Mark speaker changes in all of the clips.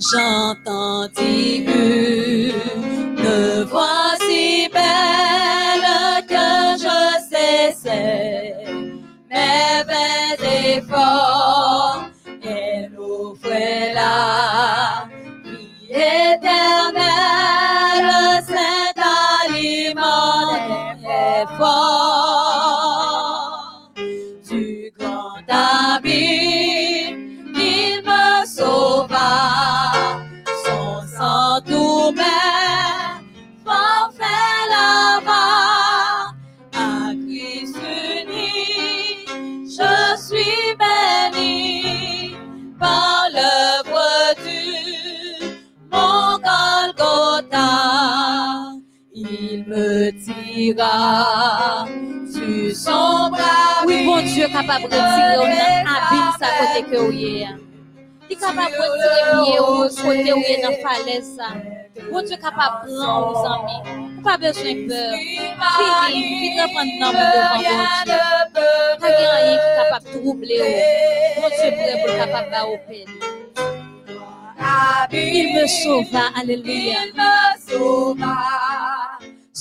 Speaker 1: j'entendis une tira sur son bras.
Speaker 2: Oui, bon Dieu, capable de retirer nan abîme sa côté que est. Il est capable de retirer ou côté y est dans falaise ça. Bon Dieu, capable de prendre aux amis. Pas besoin de peur. Fini, nom devant bon Dieu. Pas rien qui est capable de troubler ou. Bon Dieu, pour capable de au. Il me sauva, alléluia.
Speaker 1: Il me sauva,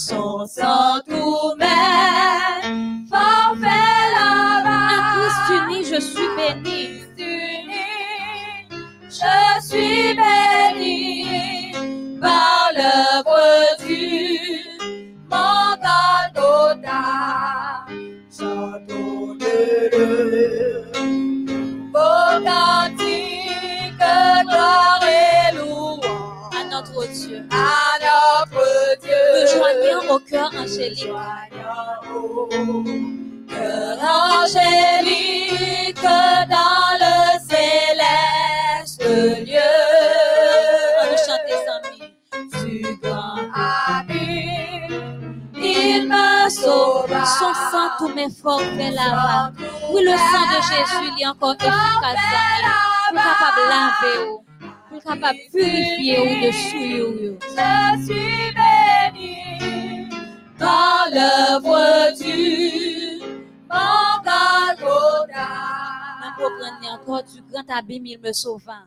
Speaker 1: son sang tout mes forfaits lava.
Speaker 2: À Christ uni, je suis béni.
Speaker 1: je suis béni par l'œuvre du mon Golgotha. Chantons-le, vos cantiques, gloire et louange
Speaker 2: À notre Dieu.
Speaker 1: à notre Dieu.
Speaker 2: Me joignant au cœur angélique.
Speaker 1: Cœur angélique dans le céleste lieu.
Speaker 2: On va chanter sans lui.
Speaker 1: Du grand abîme, il me sauva.
Speaker 2: Son sang, tous mes forfaits lava. Oui, le sang de Jésus, il est encore efficace nous. Pour capable laver ou. Pour capable purifier ou de ou.
Speaker 1: Je suis béni dans l'œuvre du mon Golgotha.
Speaker 2: Pour prendre encore du grand abîme, il me sauva.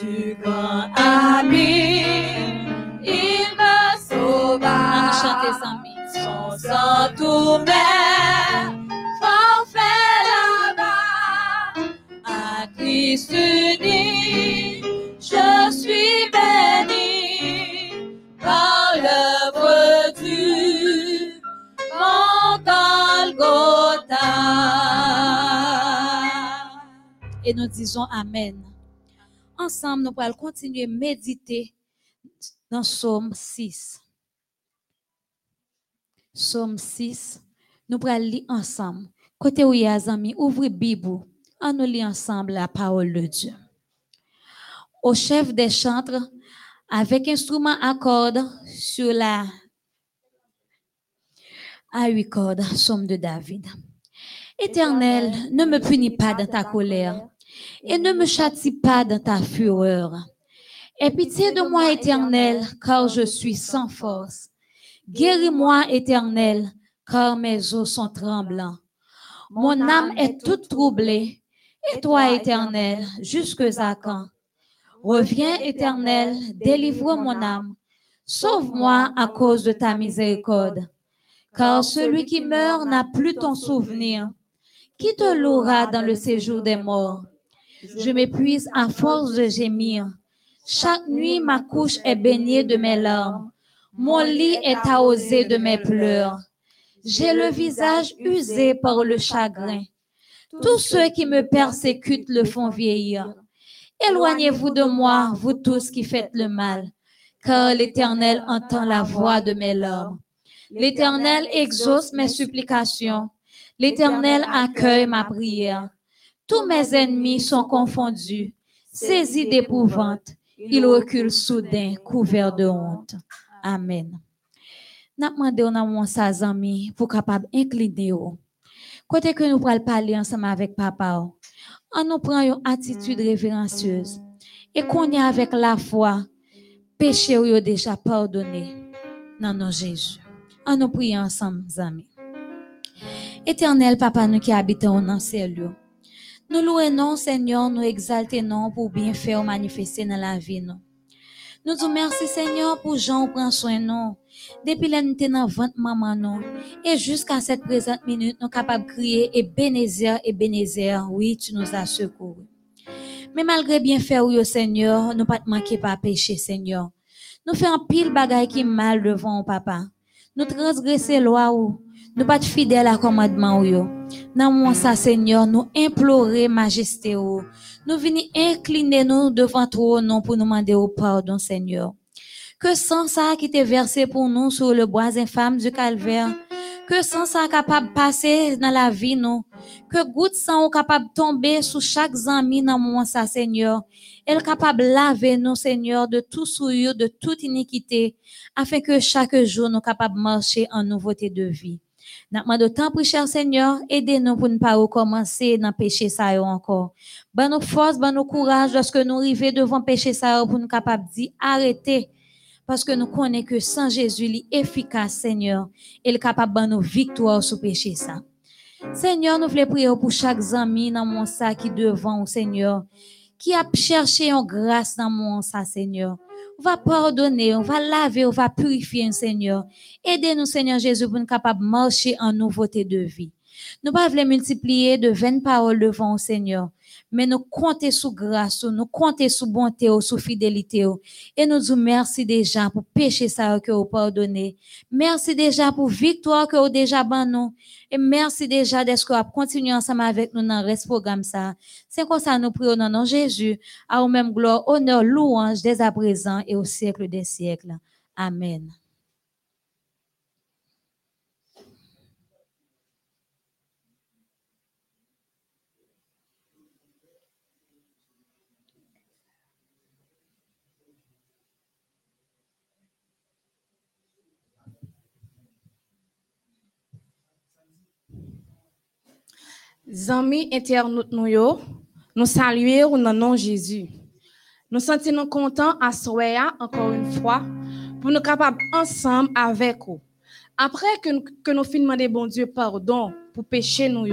Speaker 1: Du grand abîme, il me sauva.
Speaker 2: chanter sans lui.
Speaker 1: Son sang tout mes forfaits là-bas. À Christ uni, je suis béni par l'œuvre du mon.
Speaker 2: Et nous disons Amen. Ensemble, nous allons continuer à méditer dans Psaume 6. Psaume 6, nous allons lire ensemble. Côté où il y a amis, ouvrez Bible. On nous lit ensemble la parole de Dieu. Au chef des chantres, avec instrument à cordes sur la à huit cordes, Psaume de David. Éternel, ne me punis pas dans ta colère et ne me châtie pas dans ta fureur. Aie pitié de moi, Éternel, car je suis sans force. Guéris-moi, Éternel, car mes os sont tremblants. Mon âme est toute troublée. Et toi, Éternel, jusque à quand? Reviens, Éternel, délivre mon âme. Sauve-moi à cause de ta miséricorde. Car celui qui meurt n'a plus ton souvenir. Qui te louera dans le séjour des morts? Je m'épuise à force de gémir. Chaque nuit, ma couche est baignée de mes larmes. Mon lit est arrosé de mes pleurs. J'ai le visage usé par le chagrin. Tous ceux qui me persécutent le font vieillir. Éloignez-vous de moi, vous tous qui faites le mal, car l'Éternel entend la voix de mes larmes. L'Éternel exauce mes supplications. L'Éternel accueille ma prière. Tous mes ennemis sont confondus, saisis d'épouvante. Ils reculent soudain, couverts de honte. Amen. N'a amis pour que nous pourrons parler ensemble avec papa, ou, on nous prend une attitude révérencieuse et qu'on est avec la foi, péché ou yo déjà pardonné dans nos Jésus. On nous prie ensemble, amis. Éternel Papa, nous qui habitons dans ces lieux, Nous louons non, Seigneur, nous exaltons non pour bien faire manifester dans la vie. Nous, nous disons merci, Seigneur, pour Jean prend soin de nous. Depuis l'année dans ventre maman nous. Et jusqu'à cette présente minute, nous sommes capables de crier et Bénézer et Bénézer, oui, tu nous as secouru. Mais malgré bien faire, oui, Seigneur, nous pas manquer pas péché, Seigneur. Nous faisons pile bagaille qui mal devant papa. Nous transgresser loi ou nous pas fidèles à commandement ou yo. Dans mon ça Seigneur, nous implorer majesté ou. Nous venons incliner nous devant toi non pour nous demander au pardon Seigneur. Que sans ça qui t'est versé pour nous sur le bois infâme du calvaire, que sans ça capable de passer dans la vie nous, que goutte sang capable de tomber sur chaque ami dans mon ça Seigneur, elle capable de laver nous Seigneur de tout souillure, de toute iniquité, afin que chaque jour nous capable de marcher en nouveauté de vie. N'a de temps pour cher Seigneur, aidez-nous pour ne pas recommencer dans péché ça encore. Bonne nous force, bonne nous courage lorsque nous arrivons devant péché ça pour nous capable de dire arrêtez. Parce que nous connaissons que sans Jésus, il est efficace, Seigneur. Il est capable de nous victoire sur péché ça. Seigneur, nous voulons prier pour chaque ami dans mon sac qui devant, Seigneur, qui a cherché en grâce dans mon sac, Seigneur on va pardonner, on va laver, on va purifier, Seigneur. Aidez-nous, Seigneur Jésus, pour nous capables de marcher en nouveauté de vie. Nous pas voulons multiplier de vaines paroles devant Seigneur, mais nous comptons sous grâce, nous comptons sous bonté, sous fidélité. Et nous disons merci déjà pour péché ça que vous pardonnez. Merci déjà pour victoire que vous déjà ban. Et merci déjà d'être que continuer ensemble avec nous dans ce programme ça. C'est comme ça nous prions dans nom Jésus, à vous même gloire, honneur, louange dès à présent et au siècle des siècles. Amen.
Speaker 3: Amis internautes nous nous saluons dans le nom de Jésus. Nous sentons contents à Soya encore une fois pour nous capables ensemble avec vous. Après que, que nous finissons de bon Dieu pardon pour pécher nous,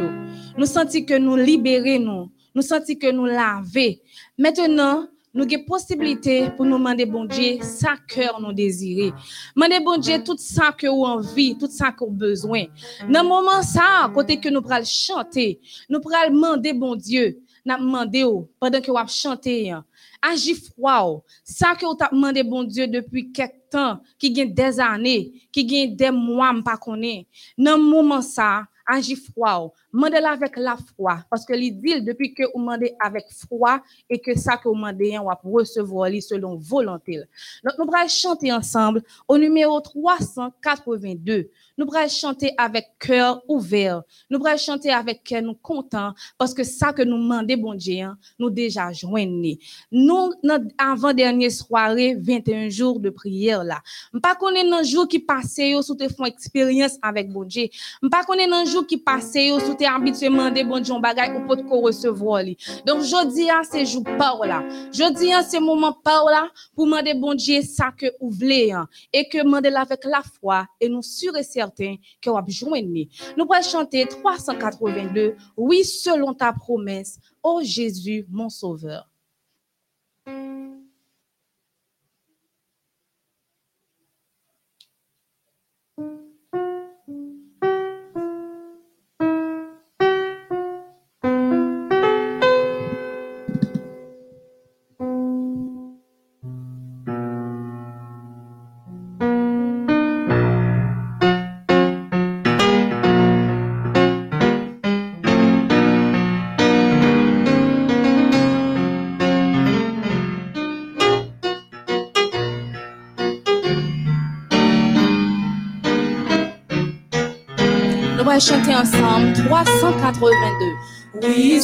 Speaker 3: nous sentons que nous libérons nous, nous sentons que nous lavons. Maintenant, nous avons possibilité pour nous demander bon Dieu ça cœur nous désirer. Demander bon Dieu tout ça que vous envie, tout ça que vous besoin. Dans le moment ça, côté que nous pral chanter, nous pral demander bon Dieu, n'a demandé pendant que vous chanter. Agis froid. Ça que avez demandé bon Dieu depuis quelque temps, qui gagne des années, qui gagne des mois, pas connaît. Dans le moment ça, agis froid. Mandez avec la foi. Parce que il dit depuis que vous demandez avec foi et que ça que vous demandez, on va recevoir selon volonté. Donc, nous allons chanter ensemble au numéro 382. Nous allons chanter avec cœur ouvert. Nous allons chanter avec cœur nous content parce que ça que nous demandons, bon Dieu, hein, nous déjà joignés. Nous, notre avant-dernière soirée, 21 jours de prière là. Pas connaître un jour qui passait, sous te font expérience avec bon Dieu. Pas connaître un jour qui passait, sous te habitué demander bon Dieu bagay ou peut ko recevoir li. Donc jodi a c'est jour par là. Jodi a c'est moment par là pour demander bon Dieu ça que ou voulez hein. et que demander avec la foi et nous sûr et certain que va joindre. Nous allons chanter 382 oui selon ta promesse, ô Jésus mon sauveur. Chanter ensemble 382.
Speaker 4: Oui,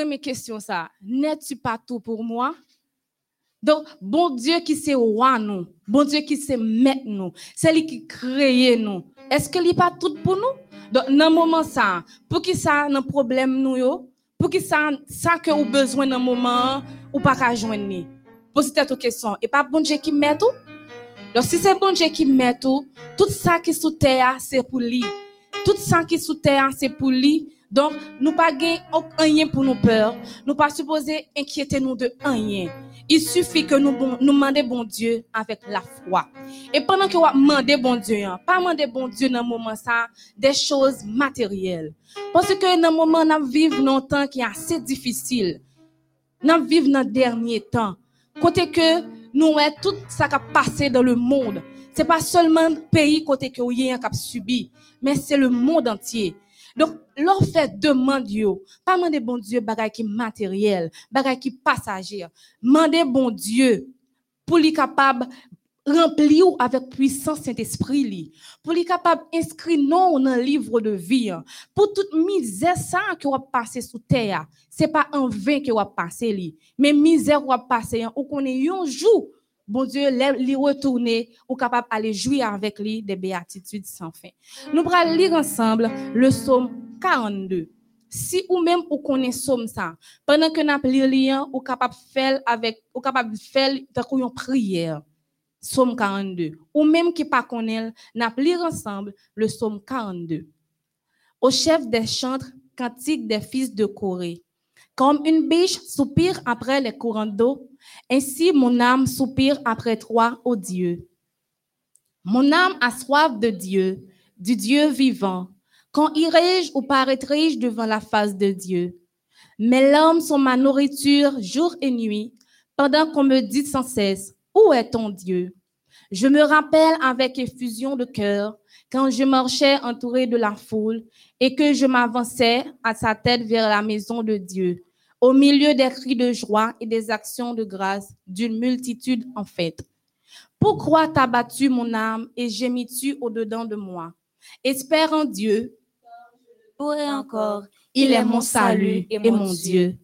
Speaker 4: Moi,
Speaker 3: mes questions, ça, n'es-tu pas tout pour moi? Donc, bon Dieu qui c'est roi nous, bon Dieu qui c'est maître nous, c'est lui qui crée nous. Est-ce que n'est pas tout pour nous? Donc, dans moment ça, pour qui ça, dans problème nous yo, pour qui ça, ça que vous besoin dans moment, ou pas qu'à joindre. Posez cette question. Et pas bon Dieu qui met tout? Donc, si c'est bon Dieu qui met tout, tout ça qui est sous terre, c'est pour lui. Tout ça qui est sous terre, c'est pour lui. Donc, nous pas rien pour nous peur. Nous pas supposé inquiéter nous de rien. Il suffit que nous nous demander bon Dieu avec la foi. Et pendant que vous demandez bon Dieu, hein, pas demander bon Dieu dans moment ça, des choses matérielles. Parce que dans moment nous vivons dans un temps qui est assez difficile. Nous vivons dans le dernier temps. Côté que nous est tout ça qui a passé dans le monde. C'est pas seulement le pays côté que vous y a cap subi, mais c'est le monde entier. Donc, leur fait demande yo, pas demander bon Dieu bagay qui matériel, bagay qui passager. Mandez bon Dieu pour lui capable remplir ou avec puissance Saint-Esprit li, pour lui capable inscrire non dans livre de vie. Pour toute misère ça que va passer sous terre, c'est pas en vain que va passer li, mais misère va passer ou qu'on est un jour Bon Dieu, li retourner ou capable aller jouer avec lui des béatitudes sans fin. Nous allons lire ensemble le psaume 42. Si ou même ou connaît psaume ça, pendant que nous lire lien ou capable faire avec ou capable faire une prière. Psaume 42. Ou même qui pas connaît, n'a lire ensemble le psaume 42. Au chef des chantres, cantique des fils de Corée. Comme une biche soupire après les courants d'eau, ainsi mon âme soupire après toi, ô Dieu? Mon âme a soif de Dieu, du Dieu vivant. Quand irai-je ou paraîtrai-je devant la face de Dieu? Mes larmes sont ma nourriture jour et nuit, pendant qu'on me dit sans cesse, où est ton Dieu? Je me rappelle avec effusion de cœur quand je marchais entouré de la foule et que je m'avançais à sa tête vers la maison de Dieu, au milieu des cris de joie et des actions de grâce d'une multitude en fête. Pourquoi t'as battu mon âme et gémis-tu au-dedans de moi? Espère en Dieu,
Speaker 2: Pourrai encore.
Speaker 3: il est mon salut et mon Dieu.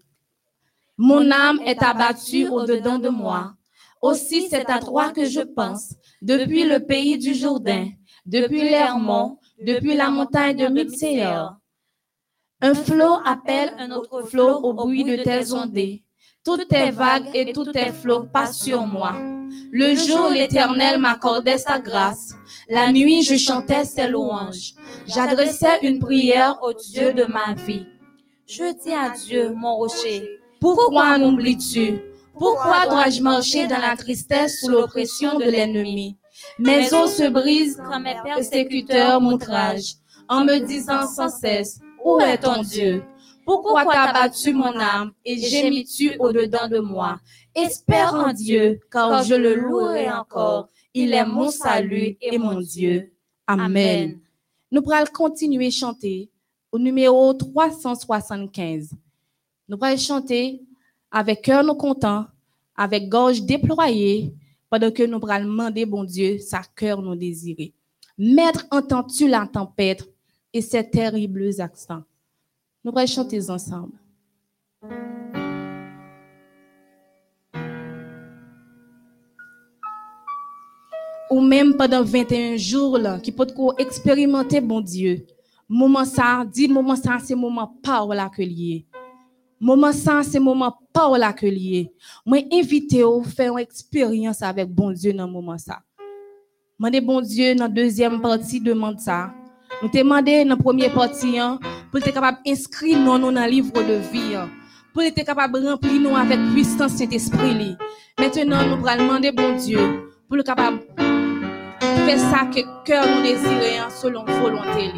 Speaker 3: Mon âme est abattue au-dedans de moi. Aussi c'est à toi que je pense, depuis le pays du Jourdain, depuis l'Hermont, depuis la montagne de Mitséor. Un flot appelle un autre flot au bruit de tes ondées. Toutes tes vagues et tous tes flots passent sur moi. Le jour, l'Éternel m'accordait sa grâce. La nuit, je chantais ses louanges. J'adressais une prière au Dieu de ma vie.
Speaker 2: Je dis à Dieu, mon rocher.
Speaker 3: Pourquoi m'oublies-tu? Pourquoi dois-je marcher dans la tristesse sous l'oppression de l'ennemi? Mes os se brisent
Speaker 2: quand mes
Speaker 3: persécuteurs m'outragent, en me disant sans cesse, où est ton Dieu? Pourquoi t'as battu mon âme et gémis-tu au-dedans de moi? Espère en Dieu, car je le louerai encore. Il est mon salut et mon Dieu. Amen. Nous pourrons continuer à chanter au numéro 375. Nous pourrons chanter avec cœur nous content, avec gorge déployée, pendant que nous pourrons demander, bon Dieu, sa cœur nous désirer. Maître, entends-tu la tempête? Et ses terribles accents? Nous pourrons chanter ensemble. Ou même pendant 21 jours, là, qui peut expérimenter, bon Dieu. Moment ça, dit moment ça, c'est moment parole lié. Moment ça, c'est moment parole lié. Moi, invité au faire une expérience avec bon Dieu dans moment ça. Mandez bon Dieu dans deuxième partie demande ça. Nous te demandé dans la première partie hein, pour être capable d'inscrire nous dans le livre de vie. hein, pour être capable de remplir nous avec puissance Saint-Esprit. Maintenant, nous allons demander bon Dieu pour le capable faire ça que cœur nous désirait hein, selon volonté.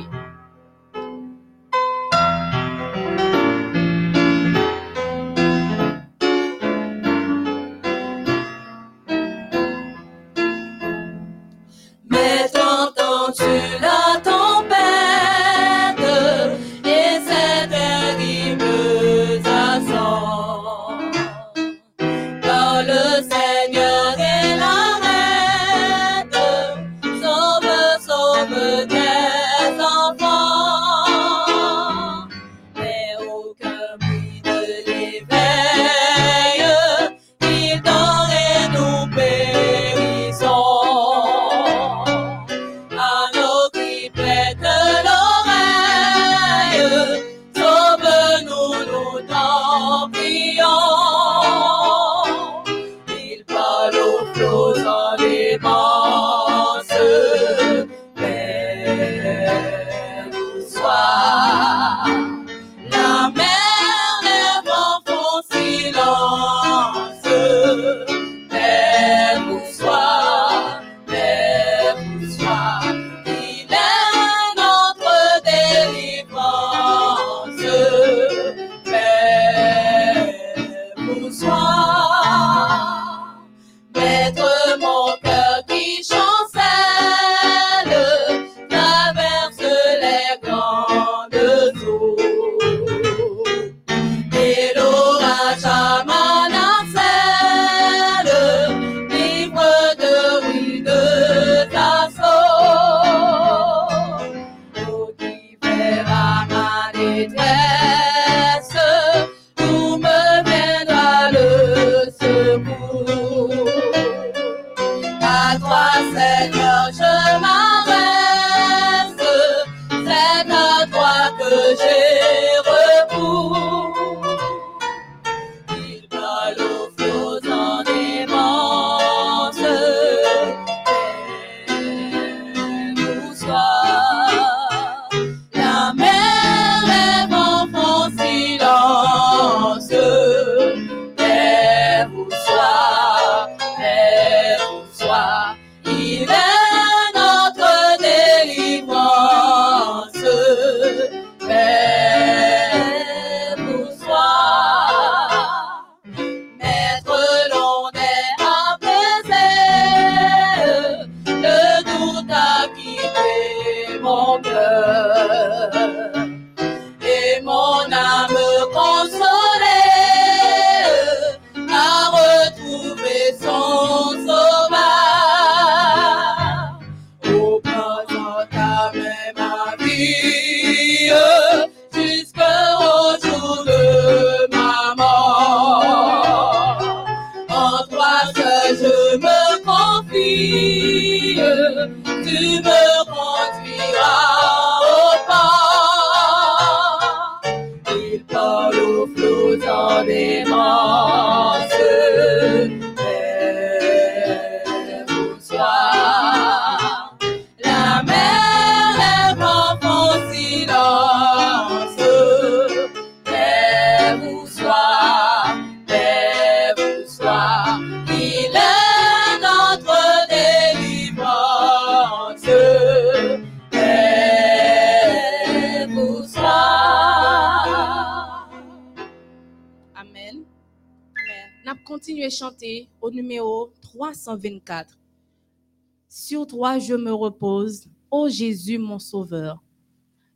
Speaker 1: Sur toi, je me repose, ô Jésus, mon sauveur.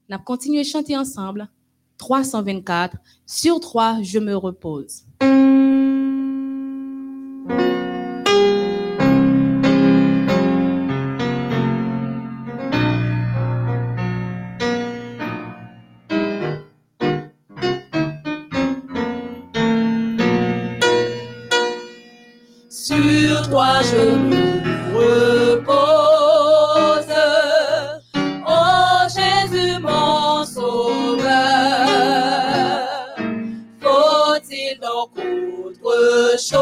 Speaker 1: On a continué à chanter ensemble. 324. Sur toi, je me repose.
Speaker 3: 苦的
Speaker 1: 手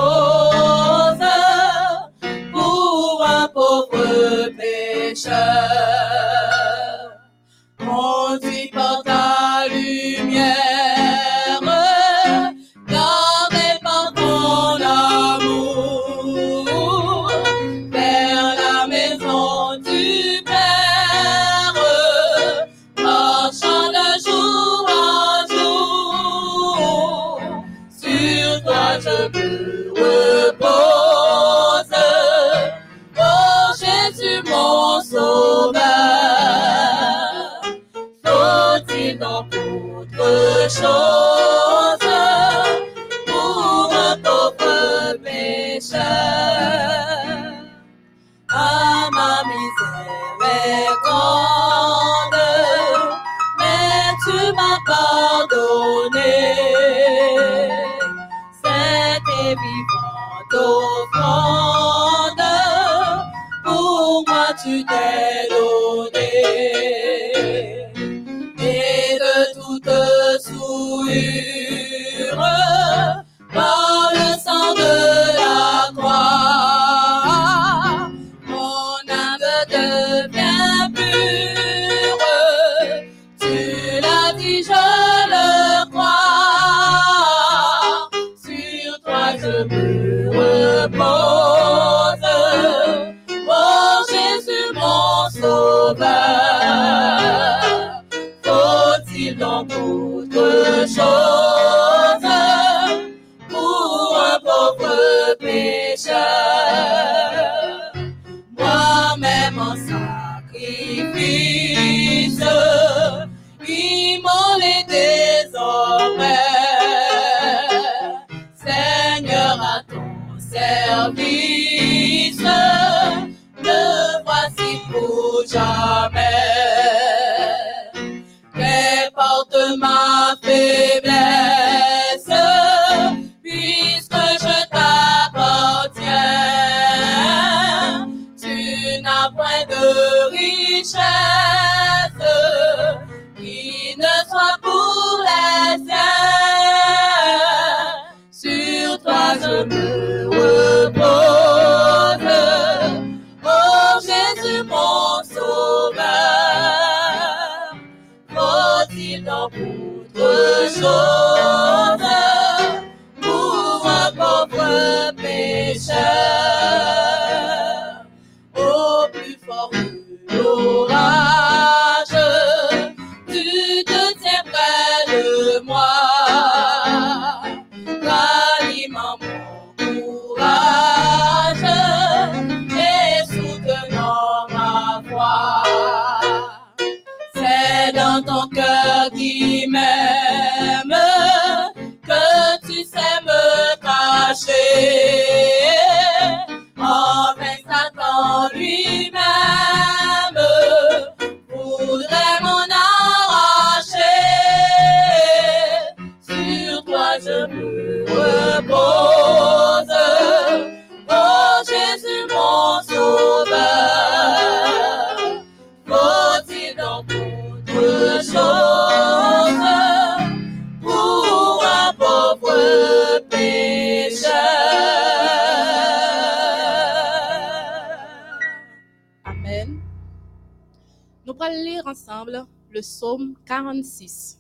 Speaker 1: Nous allons lire ensemble le psaume 46.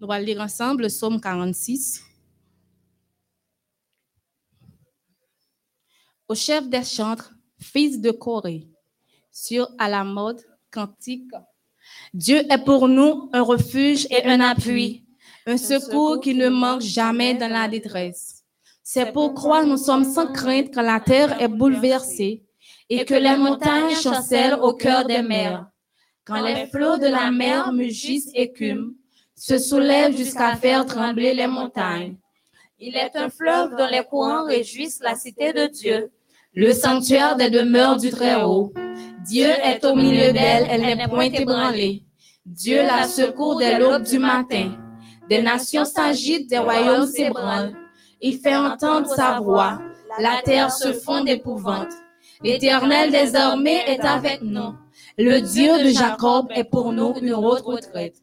Speaker 1: Nous allons lire ensemble le psaume 46. Au chef des chantres, fils de Corée, sur à la mode cantique. Dieu est pour nous un refuge et un appui, un secours qui ne manque jamais dans la détresse. C'est pourquoi nous sommes sans crainte quand la terre est bouleversée et que les montagnes chancellent au cœur des mers. Quand les flots de la mer mugissent écument, se soulèvent jusqu'à faire trembler les montagnes. Il est un fleuve dont les courants réjouissent la cité de Dieu, le sanctuaire des demeures du Très-Haut. Dieu est au milieu d'elle, elle n'est point ébranlée. Dieu la secourt dès l'aube du matin. Des nations s'agitent, des royaumes s'ébranlent. Il fait entendre sa voix. La terre se fond d'épouvante. L'Éternel des armées est avec nous. Le Dieu de Jacob est pour nous une retraite.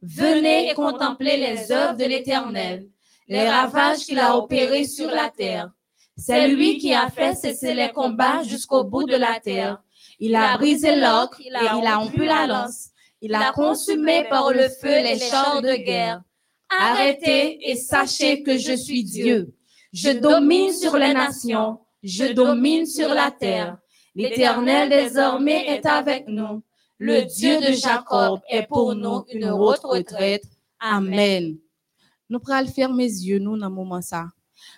Speaker 1: Venez et contemplez les œuvres de l'Éternel, les ravages qu'il a opérés sur la terre. C'est lui qui a fait cesser les combats jusqu'au bout de la terre. Il a brisé l'ocre et il a rompu la lance. Il a consumé par le feu les chars de guerre. Arrêtez et sachez que je suis Dieu. Je domine sur les nations, je domine sur la terre. L'Éternel désormais est avec nous. Le Dieu de Jacob est pour nous une haute retraite. Amen. Nous pourrons fermer les yeux, nous, dans le moment ça.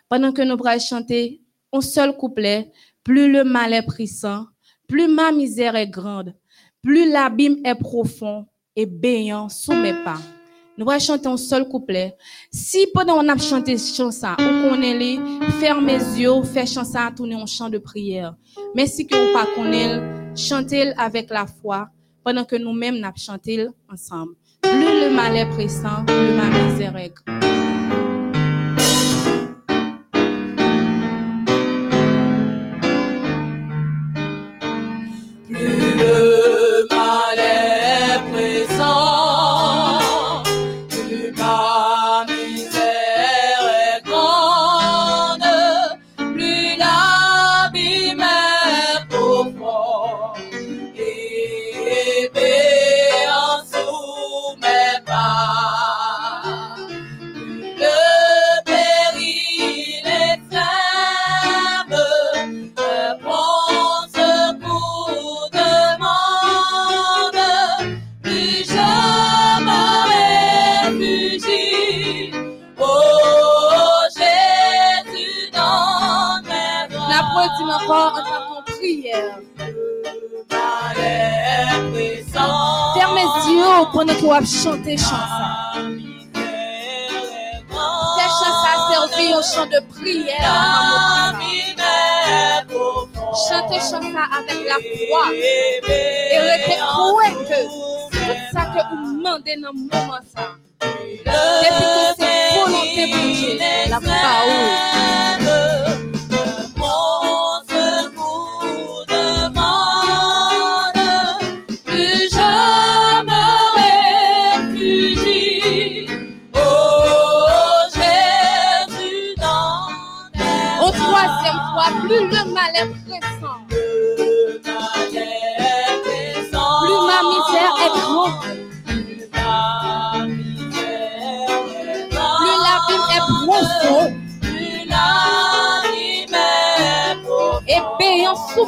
Speaker 1: Pendant que nous pourrons chanter un seul couplet, plus le mal est pressant, plus ma misère est grande, plus l'abîme est profond et béant sous mes pas. Nous allons chanter un seul couplet. Si pendant on a chanté ce chant, on connaît les, ferme les yeux, fait chant ça, tourner en chant de prière. Mais si que vous pas connaît, chantez avec la foi pendant que nous-mêmes nous chanté ensemble. Plus le mal est pressant, plus ma misère
Speaker 3: misère est grande.
Speaker 1: Fais chant ça servir au chant de prière. Chantez chant ça avec la foi. Et restez croyez que tout ça que vous demandez dans le moment ça. Depuis que c'est volonté pour Dieu, la parole.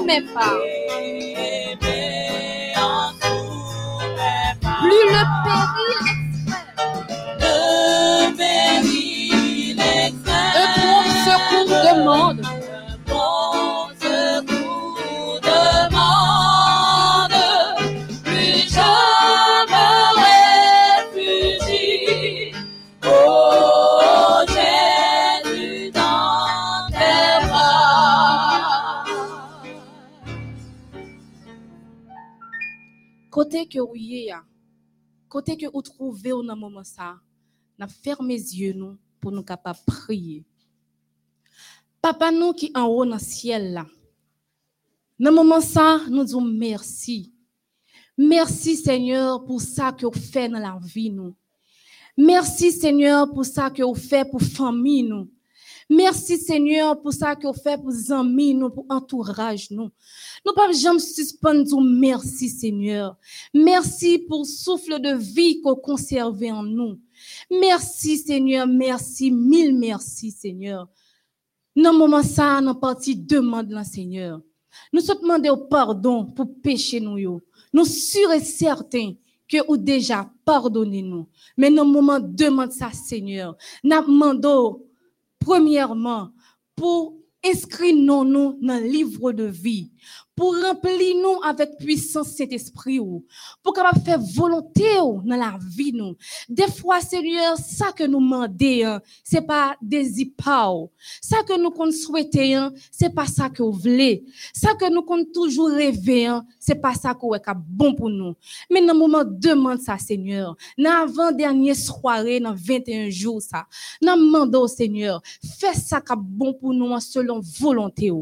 Speaker 1: Mes pas. Plus le péril
Speaker 3: que vous est, côté que moment ça, n'a les yeux pour nous capables prier. Papa nous qui en haut dans le ciel là. Dans moment ça, nous disons merci. Merci Seigneur pour ça que vous faites dans la vie nous. Merci Seigneur pour ça que vous faites pour famille nous. Merci Seigneur pour ça que vous faites pour les amis nous, pour entourage nous. Nous pas jamais suspendre merci Seigneur. Merci pour le souffle de vie que vous conservez en nous. Merci Seigneur, merci, mille merci Seigneur. Dans le moment ça, nous parti demande le Seigneur. Nous sommes demandé pardon pour pécher nous. Nous sûrs et certains que vous déjà pardonné nous. Mais dans le moment demande ça Seigneur. Nous demandons premièrement pour inscrire nous dans le livre de vie, pour remplir nous avec puissance cet esprit pour capable faire volonté dans la vie nous. Des fois Seigneur, ça que nous demandons, hein, c'est pas des hypos. Ça que nous qu'on souhaiter, hein, c'est pas ça que vous voulez. Ça que nous qu'on toujours rêver, hein, c'est pas ça que est bon pour nous. Mais dans moment demande ça Seigneur. Dans avant dernière soirée dans 21 jours ça. Nous demandons Seigneur, fais ça qui bon pour nous selon volonté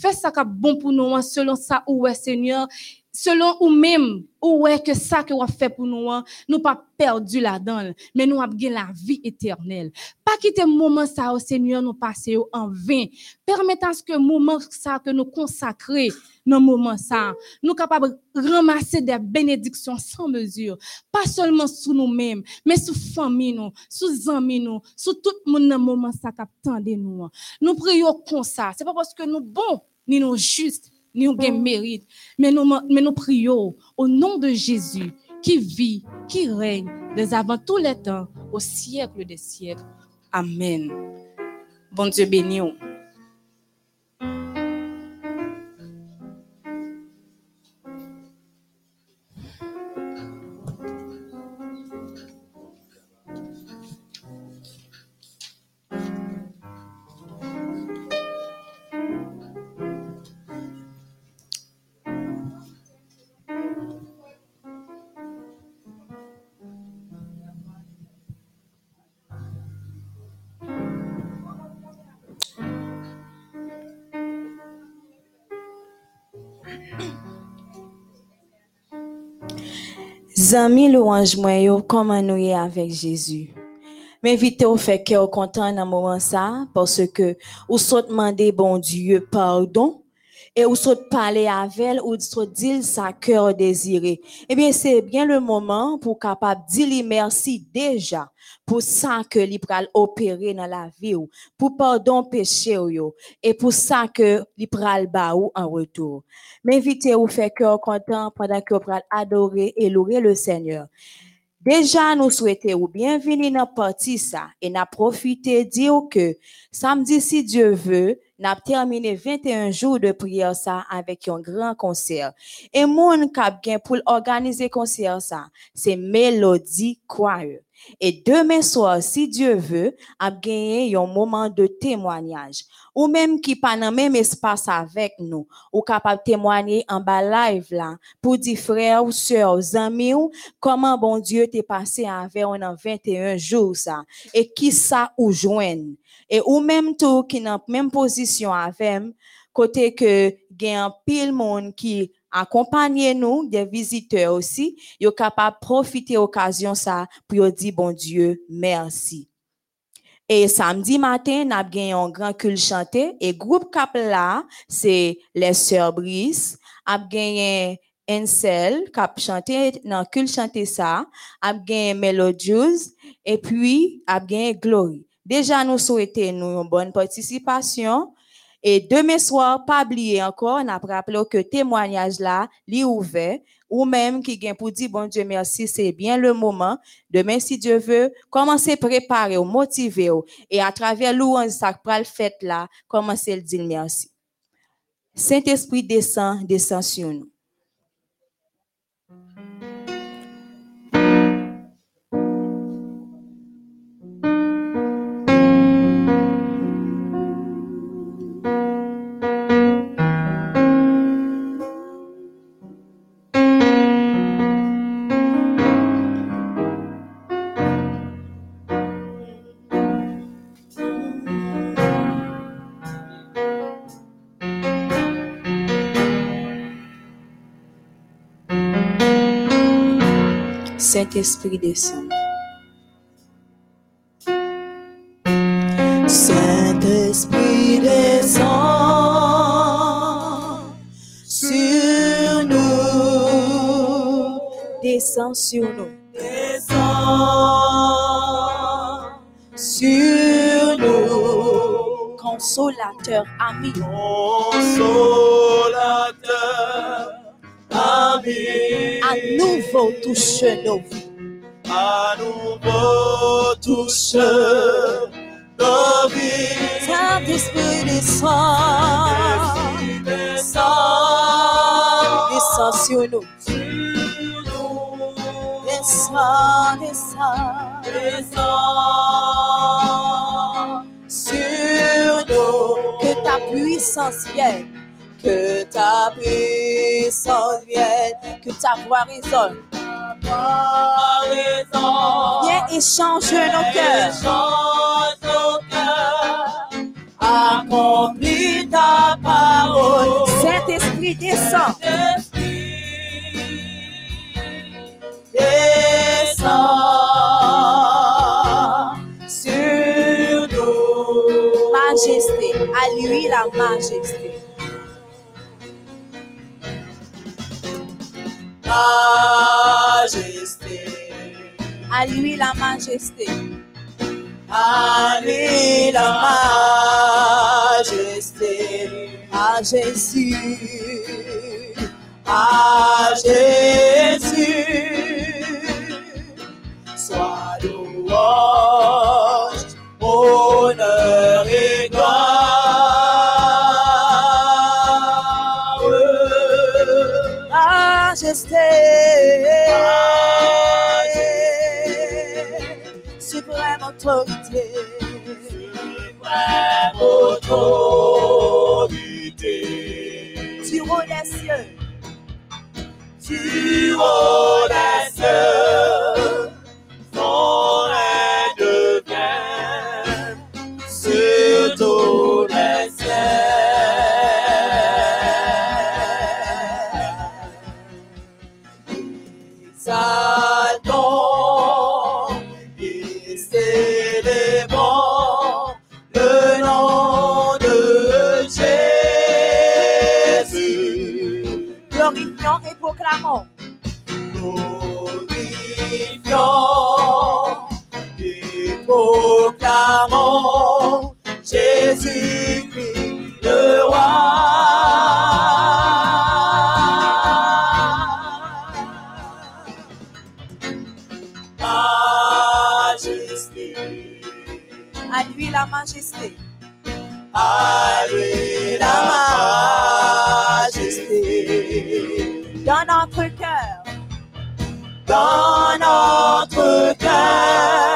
Speaker 3: Fais ça qui bon pour nous selon ça où est Seigneur, selon ou même où est que ça que vous fait pour nous, hein, nous pas perdu la dedans mais nous avons la vie éternelle. Pas quitter moment ça au Seigneur nous passer en vain. Permettez ce que moment ça que nous consacrer dans moment ça, nous capables ramasser des bénédictions sans mesure, pas seulement sur nous-mêmes, mais sur famille nous, sur amis nous, sur tout le monde dans moment ça qui nous. Hein. Nous prions comme ça. C'est pas parce que nous bons ni nous justes ni aucun mérite. Mais nous, mais nous prions au nom de Jésus qui vit, qui règne des avant tous les temps, au siècle des siècles. Amen. Bon Dieu béni.
Speaker 5: Zami louange mwen yo koman nou ye avek Jezu. M'invite ou fe ke ou kontan nan mouman sa, parce que ou sot mande bon Dieu pardon, et ou sot pale avel, ou sot dil sa cœur désiré. Eh bien, c'est bien le moment pour capable dire merci déjà pour ça que li pral opérer dans la vie ou, pour pardon péché et pour ça que li pral ba ou en retour. M'inviter ou faire cœur content pendant que vous adorer et louer le Seigneur. Déjà, nous souhaitons ou bienvenue dans partie ça et n'a profité dire que samedi, si Dieu veut, n'a terminé 21 jours de prière ça avec un grand concert. Et mon cap pour organiser concert ça, c'est Mélodie Choir. Et demain soir, si Dieu veut, a gagné un moment de témoignage. Ou même qui pas dans même espace avec nous, ou capable témoigner en bas live là, pour dire frères ou sœurs, amis ou, comment bon Dieu t'est passé avec on en 21 jours ça, et qui ça ou joigne. Et ou même tout qui dans même position avec côté que gagne un pile monde qui accompagnez nous des visiteurs aussi, yo capable profiter occasion ça pour dire bon Dieu merci. Et samedi matin, n'a gagné un grand culte chanté. Et groupe cap là, c'est les sœurs Brice, a gagné Ensel cap chanté dans culte chanté ça, a gagné et puis a gagné Glory. Déjà nous souhaitons nous une bonne participation et demain soir, pas oublier encore, on a rappelé que témoignage là, li ouvert, ou même qui vient pour dire bon Dieu merci, c'est bien le moment. Demain, si Dieu veut, commencer à préparer, motiver, et à travers louange, le fait là, commencer à dire merci. Saint-Esprit descend, descend sur nous. Saint-Esprit descend. Saint-Esprit descend sur nous. Descend sur nous. Sur nous. Consolateur, ami.
Speaker 1: Consolateur,
Speaker 5: À nouveau touche nos vies.
Speaker 1: à nouveau touche nos vies.
Speaker 5: Saint-Esprit descend.
Speaker 1: Descends
Speaker 5: Descend sur nous. Descend, descend.
Speaker 1: descends
Speaker 5: sur nous. Que ta puissance vienne. Que ta puissance vienne. Que ta voix résonne. Viens cœurs.
Speaker 1: Change nos cœurs, accomplis ta parole.
Speaker 5: Saint-Esprit descend.
Speaker 1: Descends sur nous.
Speaker 5: Majesté. À lui la majesté.
Speaker 1: Majesté,
Speaker 5: À lui la majesté.
Speaker 1: à lui la majesté,
Speaker 5: À Jésus.
Speaker 1: à Jésus. Sois louange, honneur
Speaker 5: Suprême autorité.
Speaker 1: Suprême autorité.
Speaker 5: Du haut des cieux.
Speaker 1: Tu haut des cieux, Jésus-Christ le roi. Majesté,
Speaker 5: À lui la majesté.
Speaker 1: à lui la majesté.
Speaker 5: Dans notre cœur.
Speaker 1: dans notre cœur,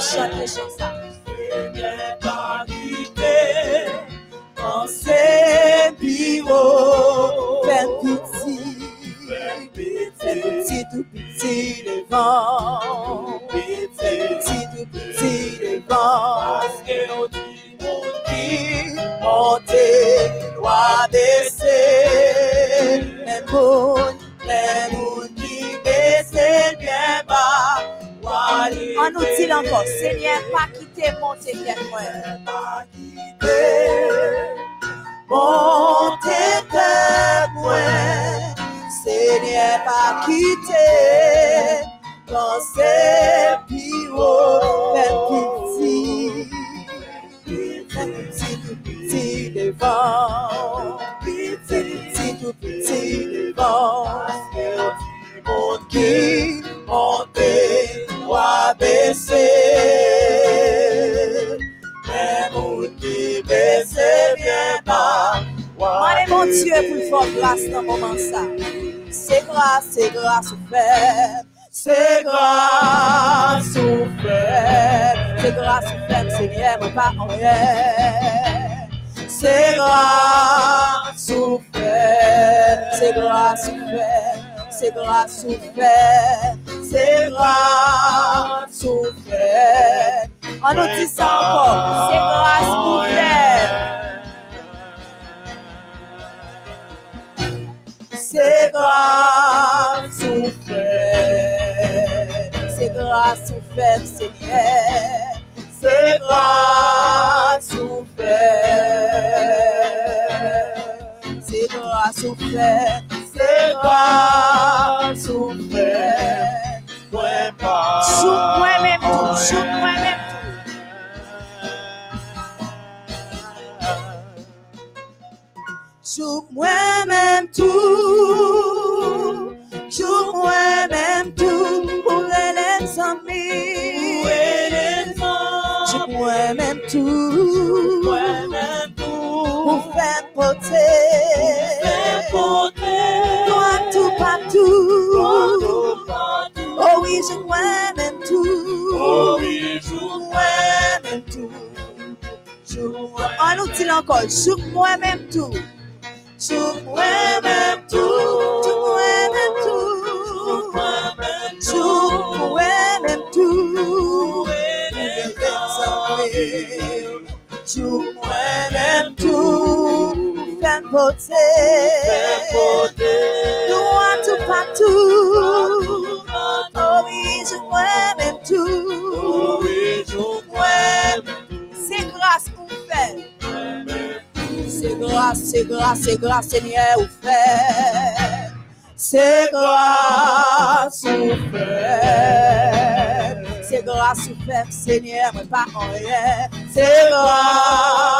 Speaker 1: shut this up. souffert, c'est
Speaker 5: grâce souffert, c'est grâce souffert, Seigneur, pas en rien.
Speaker 1: C'est grâce souffert,
Speaker 5: c'est grâce souffert, c'est grâce souffert.
Speaker 1: C'est
Speaker 5: grase nye ou fè, se grase
Speaker 1: ou fè, se
Speaker 5: grase ou fè, se nye mwen
Speaker 1: pa an yè, se grase.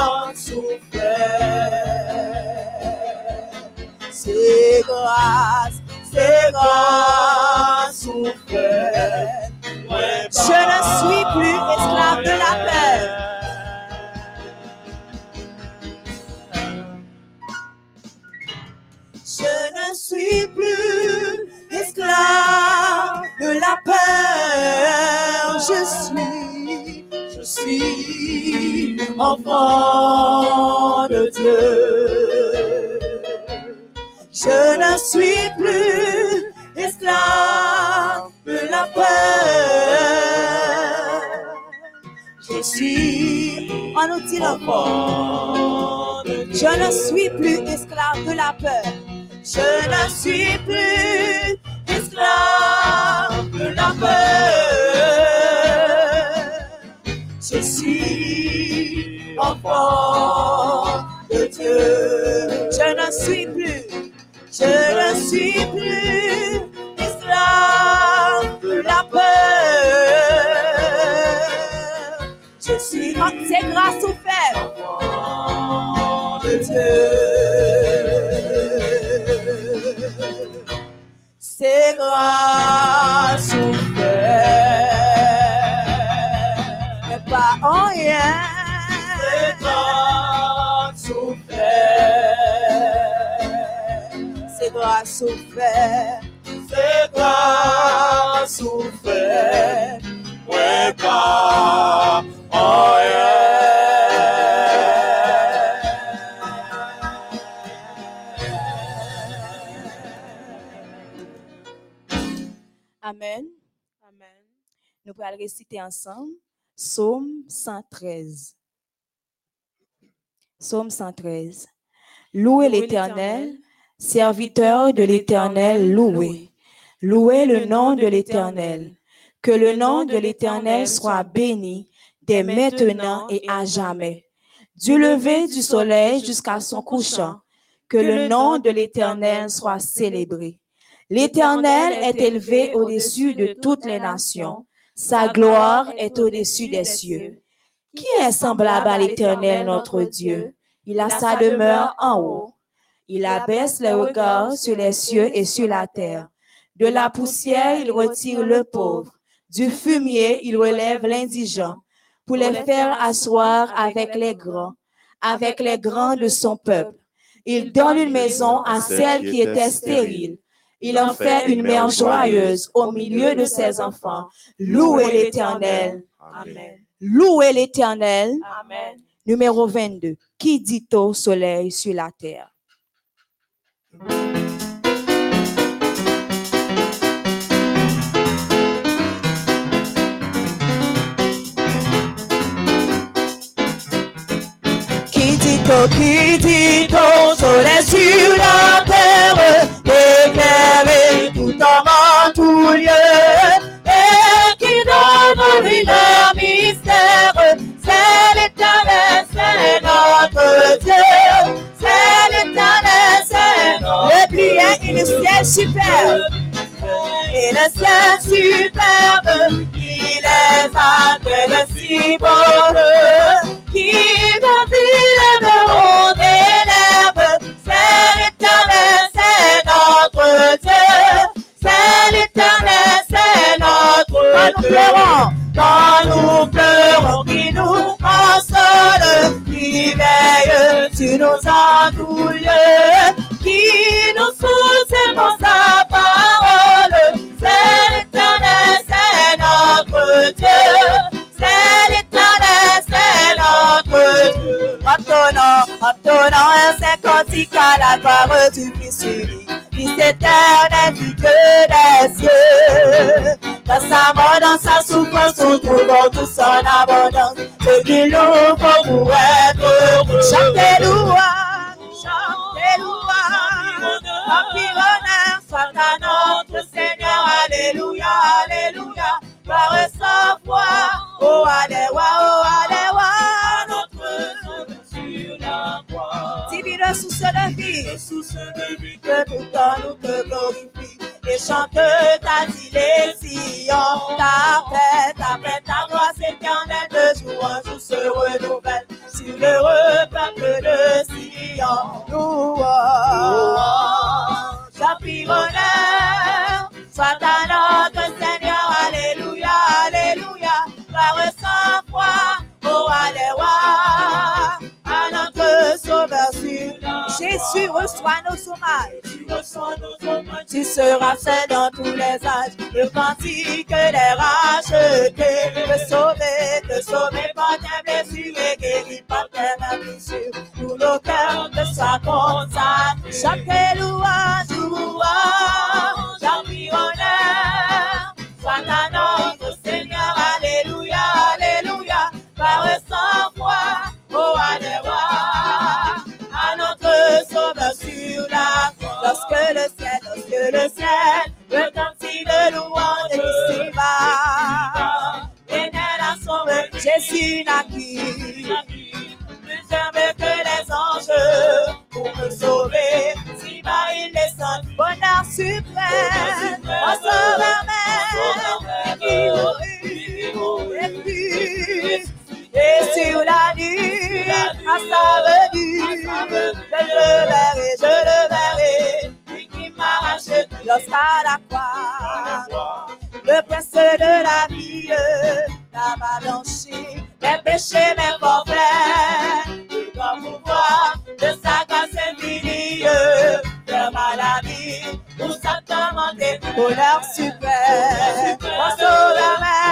Speaker 1: Ensemble Psaume 113. Psaume 113. Louez l'Éternel, serviteur de l'Éternel, louez. Louez le nom de l'Éternel. Que le nom de l'Éternel soit béni dès maintenant et à jamais. Du lever du soleil jusqu'à son couchant, que le nom de l'Éternel soit célébré. L'Éternel est élevé au-dessus de toutes les nations. Sa gloire est au-dessus des cieux. Qui est semblable à l'Éternel, notre Dieu? Il a sa demeure en haut. Il abaisse les regards sur les cieux et sur la terre. De la poussière, il retire le pauvre. Du fumier, il relève l'indigent pour les faire asseoir avec les grands, avec les grands de son peuple. Il donne une maison à celle qui était stérile. Il en fait une mère joyeuse au milieu de ses enfants. Louez l'Éternel.
Speaker 5: Amen.
Speaker 1: Louez l'Éternel.
Speaker 5: Amen.
Speaker 1: Numéro 22. Qui dit au soleil sur la terre?
Speaker 5: Qui dit au soleil sur la terre, éclairer tout en tout lieu, et qui donne vie leur mystère, c'est l'éternel, c'est notre Dieu, c'est l'éternel, c'est notre
Speaker 1: Le et le ciel superbe.
Speaker 5: et le ciel superbe, qui les a fait de si beaux, qui bâtit le haut des lèvres, c'est l'éternel, c'est notre Dieu, c'est l'éternel, c'est notre
Speaker 1: Quand nous pleurons,
Speaker 5: Quand nous pleurons, qui nous console, qui veille sur nos andouilles, qui nous soutient dans sa parole. C'est l'éternel, c'est notre Dieu. C'est l'éternel, c'est notre Dieu. Attonnant un saint cantique à la gloire du Fils unique, Fils éternel, du Dieu des cieux. Dans sa mort, dans sa souffrance, nous trouvons tous en abondance. Ce qu'il nous faut pour être heureux.
Speaker 1: chantez louange, chantez louange.
Speaker 5: Empire, honneur soit à notre Seigneur. Alléluia, Alléluia. Gloire sans foi. Oh, Alléluia, oh, Alléluia. Notre sur la croix.
Speaker 1: Divine source de vie.
Speaker 5: Sous ce début que tout temps nous te glorifie. Et chante ta dilection, ta paix, ta paix, ta grâce éternelle de jour en jour se renouvelle sur l'heureux peuple de Sion. Soit à notre
Speaker 1: Jésus reçoit nos hommages.
Speaker 5: tu seras fait dans tous les âges, le cantique des rachetés, te sauver, te sauver par tes blessures et guéri par tes mains blessures. Pour nos cœurs te soient consacrés. Chaque louange, louange, louange. Ici va, éternel à son œuvre, Jésus naquit, plus ferme que les anges, pour me sauver, si bas il descend,
Speaker 1: Bonheur suprême, même, qui mourut et puis, et sur la nuit, à sa venue, je le verrai, je le verrai,
Speaker 5: marcher
Speaker 1: lorsqu'à la croix, le prince de la vie t'a blanchi
Speaker 5: mes péchés, mes forfaits. Tu dois pouvoir de sa grâce infinie faire mal à vie pour sa demande, bonheur suprême, mon sauveur.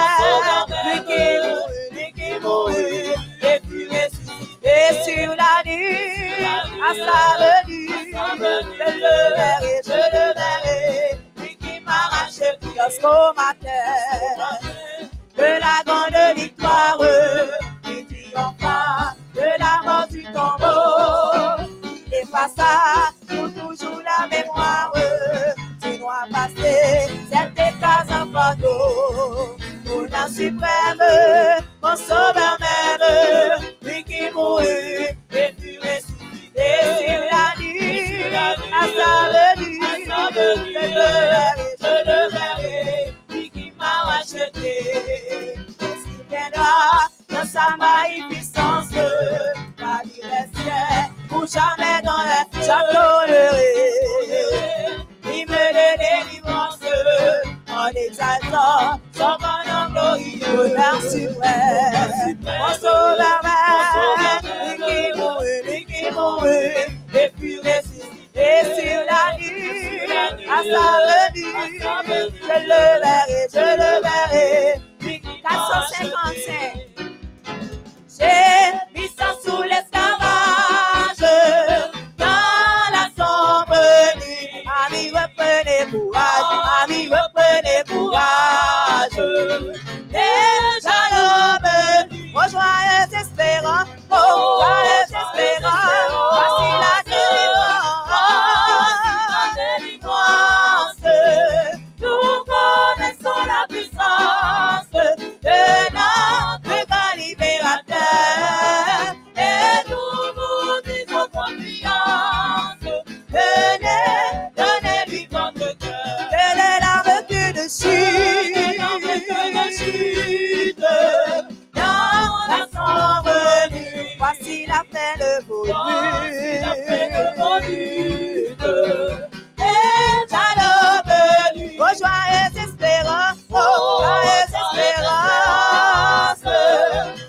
Speaker 5: À sa venue, je le verrai, je le verrai, lui qui m'arrache jusqu'au matin de la grande victoire, qui triompha de la mort du tombeau. Effaça pour toujours la mémoire du noir passé, cette case en photo. Âme suprême, mon sauveur même, lui qui mourut et fut ressuscité. La nuit, à sa venue, je le verrai, je le verrai, lui qui m'a racheté. S'il viendra dans sa magnificence, pas ciel, pour jamais dans le j'adore Il me donne délivrance en exaltant son nom glorieux, et puis sur la nuit, à sa venue, je le verrai, je le verrai. 455. J'ai mis ça sous l'esclavage dans la sombre nuit. Ami, courage, ami. Déjà l'aube, oh joyeuse espérance, oh joyeuse espérance, voici la délivrance. Nous connaissons la puissance de notre grand libérateur et nous vous disons confiance. Venez, donnez-lui votre cœur. Quelle est l'arme que de Dans la sombre nuit, voici la fin de vos luttes. Et à l'aube, oh joyeuse espérance, oh joyeuse espérance. Voici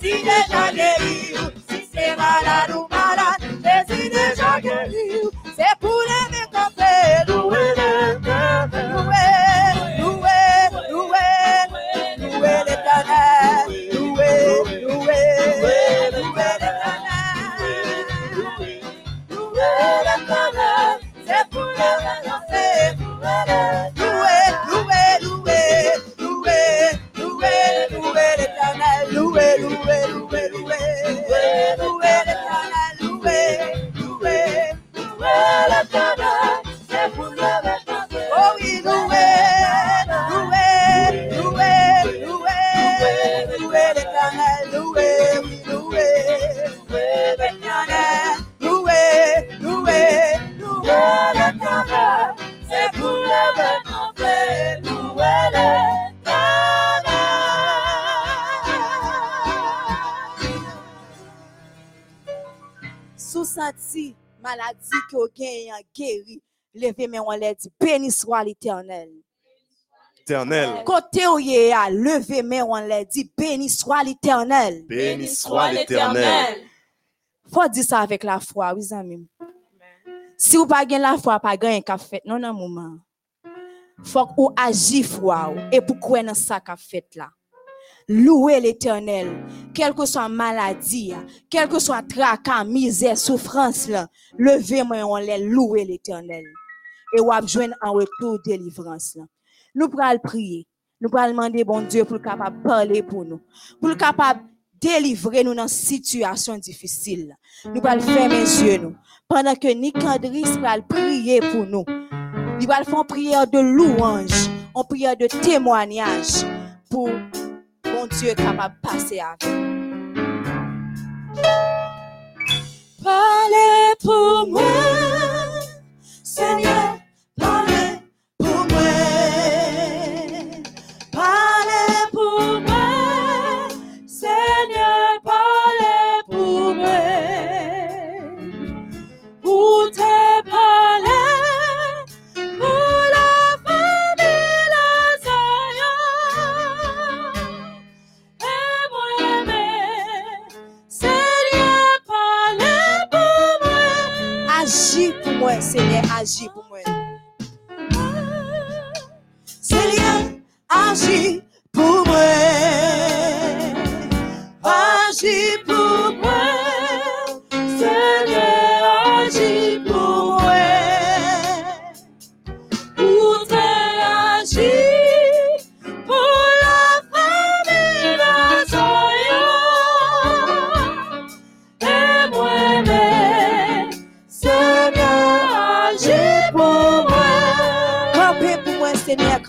Speaker 5: Desde guerreiro, se separar o mar, desde guerreiro. Levez mes on l'a dit, béni soit l'éternel.
Speaker 6: Éternel,
Speaker 5: Côté où il est, levez mes on l'a dit, béni soit l'éternel.
Speaker 6: béni soit l'Éternel.
Speaker 5: Faut dire ça avec la foi, oui, amis. Si vous pas la foi, pas gagner qu'a fait, non, non, moment. Faut que vous agissez foi, et pourquoi dans ça qu'a fait là. Louez l'éternel, quelle que soit maladie, quelle que soit tracas, misère, souffrance, là, levez-moi, on les louer l'éternel. Et vous joindre en retour délivrance. Nous pourrons prier. Nous pourrons demander, bon Dieu, pour le capable parler pour nous. Pour le capable délivrer nous dans situation difficile. Nous allons fermer les yeux nous. Pendant que Nicandris va prier pour nous. Il va faire une prière de louange, une prière de témoignage pour mon Dieu capable de passer avec.
Speaker 1: Parlez pour moi, Seigneur,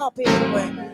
Speaker 1: Seigneur,
Speaker 5: campez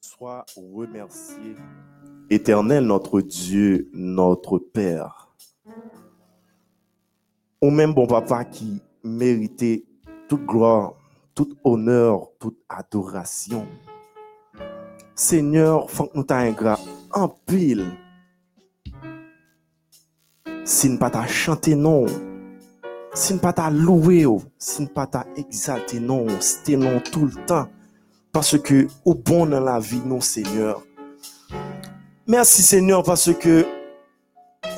Speaker 6: Sois remercié, Éternel notre Dieu, notre Père. Ou même bon papa qui méritait toute gloire, tout honneur, toute adoration. Seigneur, fais nous ingrat en pile. Si nous non, si nous pas t'a loué, oh, si nous pas t'a exalté non, c'était tout le temps. Parce que au bon dans la vie, non, Seigneur. Merci, Seigneur, parce que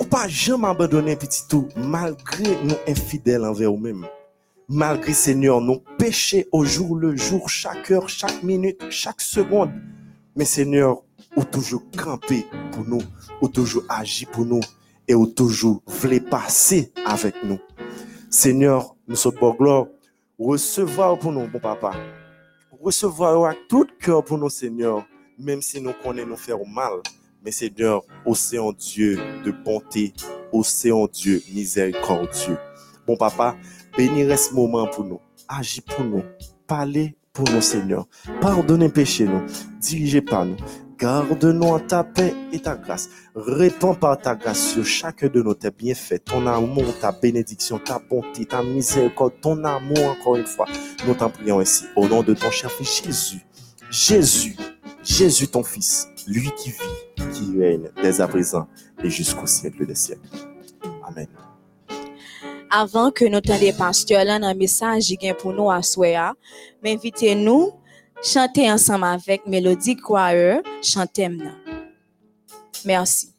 Speaker 6: ou pas jamais abandonner petit tout, malgré nous infidèles envers nous-mêmes. Malgré, Seigneur, nos péchés au jour le jour, chaque heure, chaque minute, chaque seconde. Mais, Seigneur, ou toujours campé pour nous, ou toujours agi pour nous, et ou toujours voulez passer avec nous. Seigneur, nous sommes pour gloire, recevoir pour nous, bon papa recevoir avec tout cœur pour nous, Seigneur, même si nous connaissons faire mal. Mais Seigneur, océan Dieu de bonté, océan Dieu miséricordieux. Bon papa, bénis ce moment pour nous, agis pour nous, parlez pour nous, Seigneur. Pardonnez péché nous, dirigez par nous. Garde-nous en ta paix et ta grâce. Répands par ta grâce sur chacun de nos tes bienfaits, ton amour, ta bénédiction, ta bonté, ta miséricorde, ton amour encore une fois. Nous t'en prions ainsi au nom de ton cher fils Jésus. Jésus, Jésus ton fils, lui qui vit, qui règne dès à présent et jusqu'au siècle des siècles. Amen.
Speaker 5: Avant que nous tendions pasteur là dans le message pour nous à soir, m'invitez nous chanter ensemble avec Mélodie Choir, chantez Merci.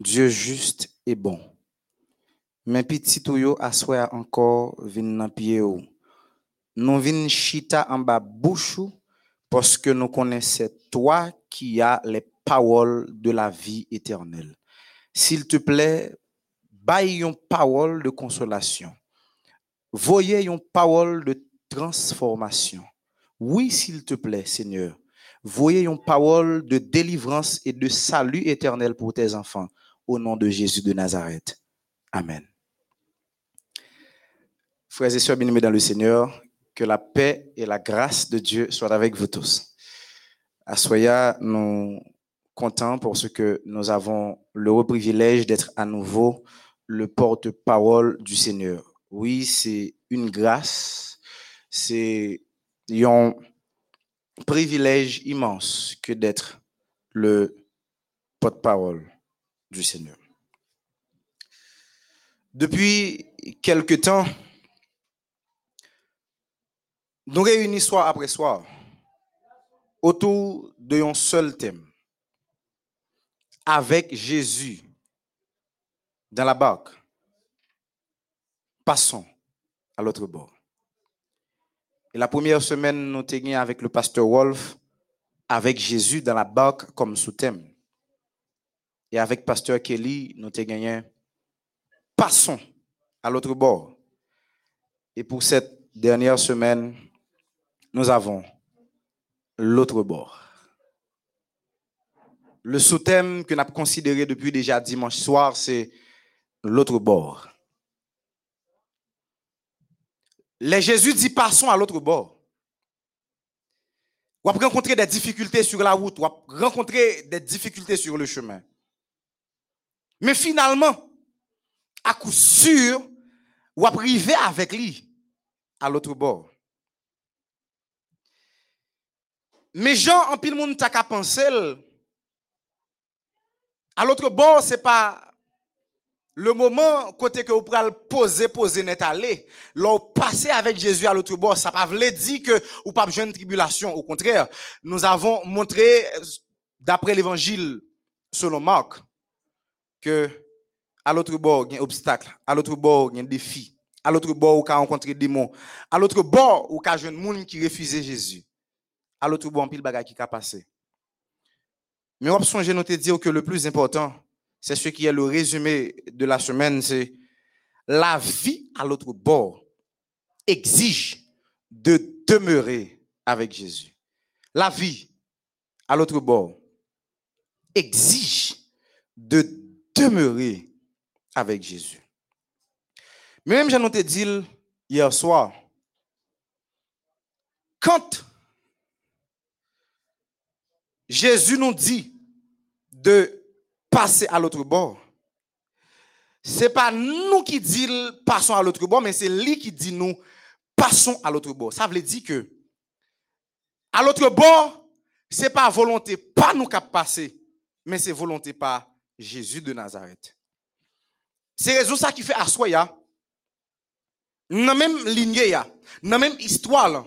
Speaker 7: Dieu juste et bon. Mais petit tout yo assoya encore vin nan pied ou. Nous vin chita en bas bouche ou, parce que nous connaissons toi qui as les paroles de la vie éternelle. S'il te plaît, baille une parole de consolation. Voyez une parole de transformation. Oui, s'il te plaît, Seigneur. Voyez une parole de délivrance et de salut éternel pour tes enfants. Au nom de Jésus de Nazareth. Amen. Frères et sœurs bien-aimés dans le Seigneur, que la paix et la grâce de Dieu soient avec vous tous. À Soya, nous contents pour ce que nous avons le privilège d'être à nouveau le porte-parole du Seigneur. Oui, c'est une grâce, c'est privilège immense que d'être le porte-parole du Seigneur. Depuis quelque temps, nous réunissons soir après soir autour d'un seul thème, avec Jésus dans la barque. Passons à l'autre bord. Et la première semaine, nous avons avec le pasteur Wolf, avec Jésus dans la barque comme sous-thème. Et avec pasteur Kelly, nous avons gagné Passons à l'autre bord. Et pour cette dernière semaine, nous avons l'autre bord. Le sous-thème que nous avons considéré depuis déjà dimanche soir, c'est l'autre bord. Les Jésus dit passons à l'autre bord. Ou rencontrer des difficultés sur la route, ou rencontrer des difficultés sur le chemin. Mais finalement, à coup sûr, ou arriver avec lui à l'autre bord. Mais Jean, en pile monde t'a qu'à à l'autre bord, c'est pas le moment côté que vous pouvez poser, poser, net aller. Là, passer avec Jésus à l'autre bord, ça pas veut dire que vous pas besoin de tribulation. Au contraire, nous avons montré, d'après l'évangile selon Marc, que à l'autre bord, il y a un obstacle. À l'autre bord, il y a un défi. À l'autre bord, vous avez rencontré des démons. À l'autre bord, vous avez un monde qui refusait Jésus à l'autre bout, pile bagage qui a passé. Mais on peut noter dire que le plus important, c'est ce qui est le résumé de la semaine, c'est la vie à l'autre bord exige de demeurer avec Jésus. La vie à l'autre bord exige de demeurer avec Jésus. Même j'ai noté dire hier soir, quand Jésus nous dit de passer à l'autre bord. C'est pas nous qui disons passons à l'autre bord, mais c'est lui qui dit nous passons à l'autre bord. Ça veut dire que à l'autre bord, c'est pas volonté pas nous qui passer, mais c'est volonté pas Jésus de Nazareth. C'est raison ça qui fait assoya. Dans même lignée, dans la même histoire,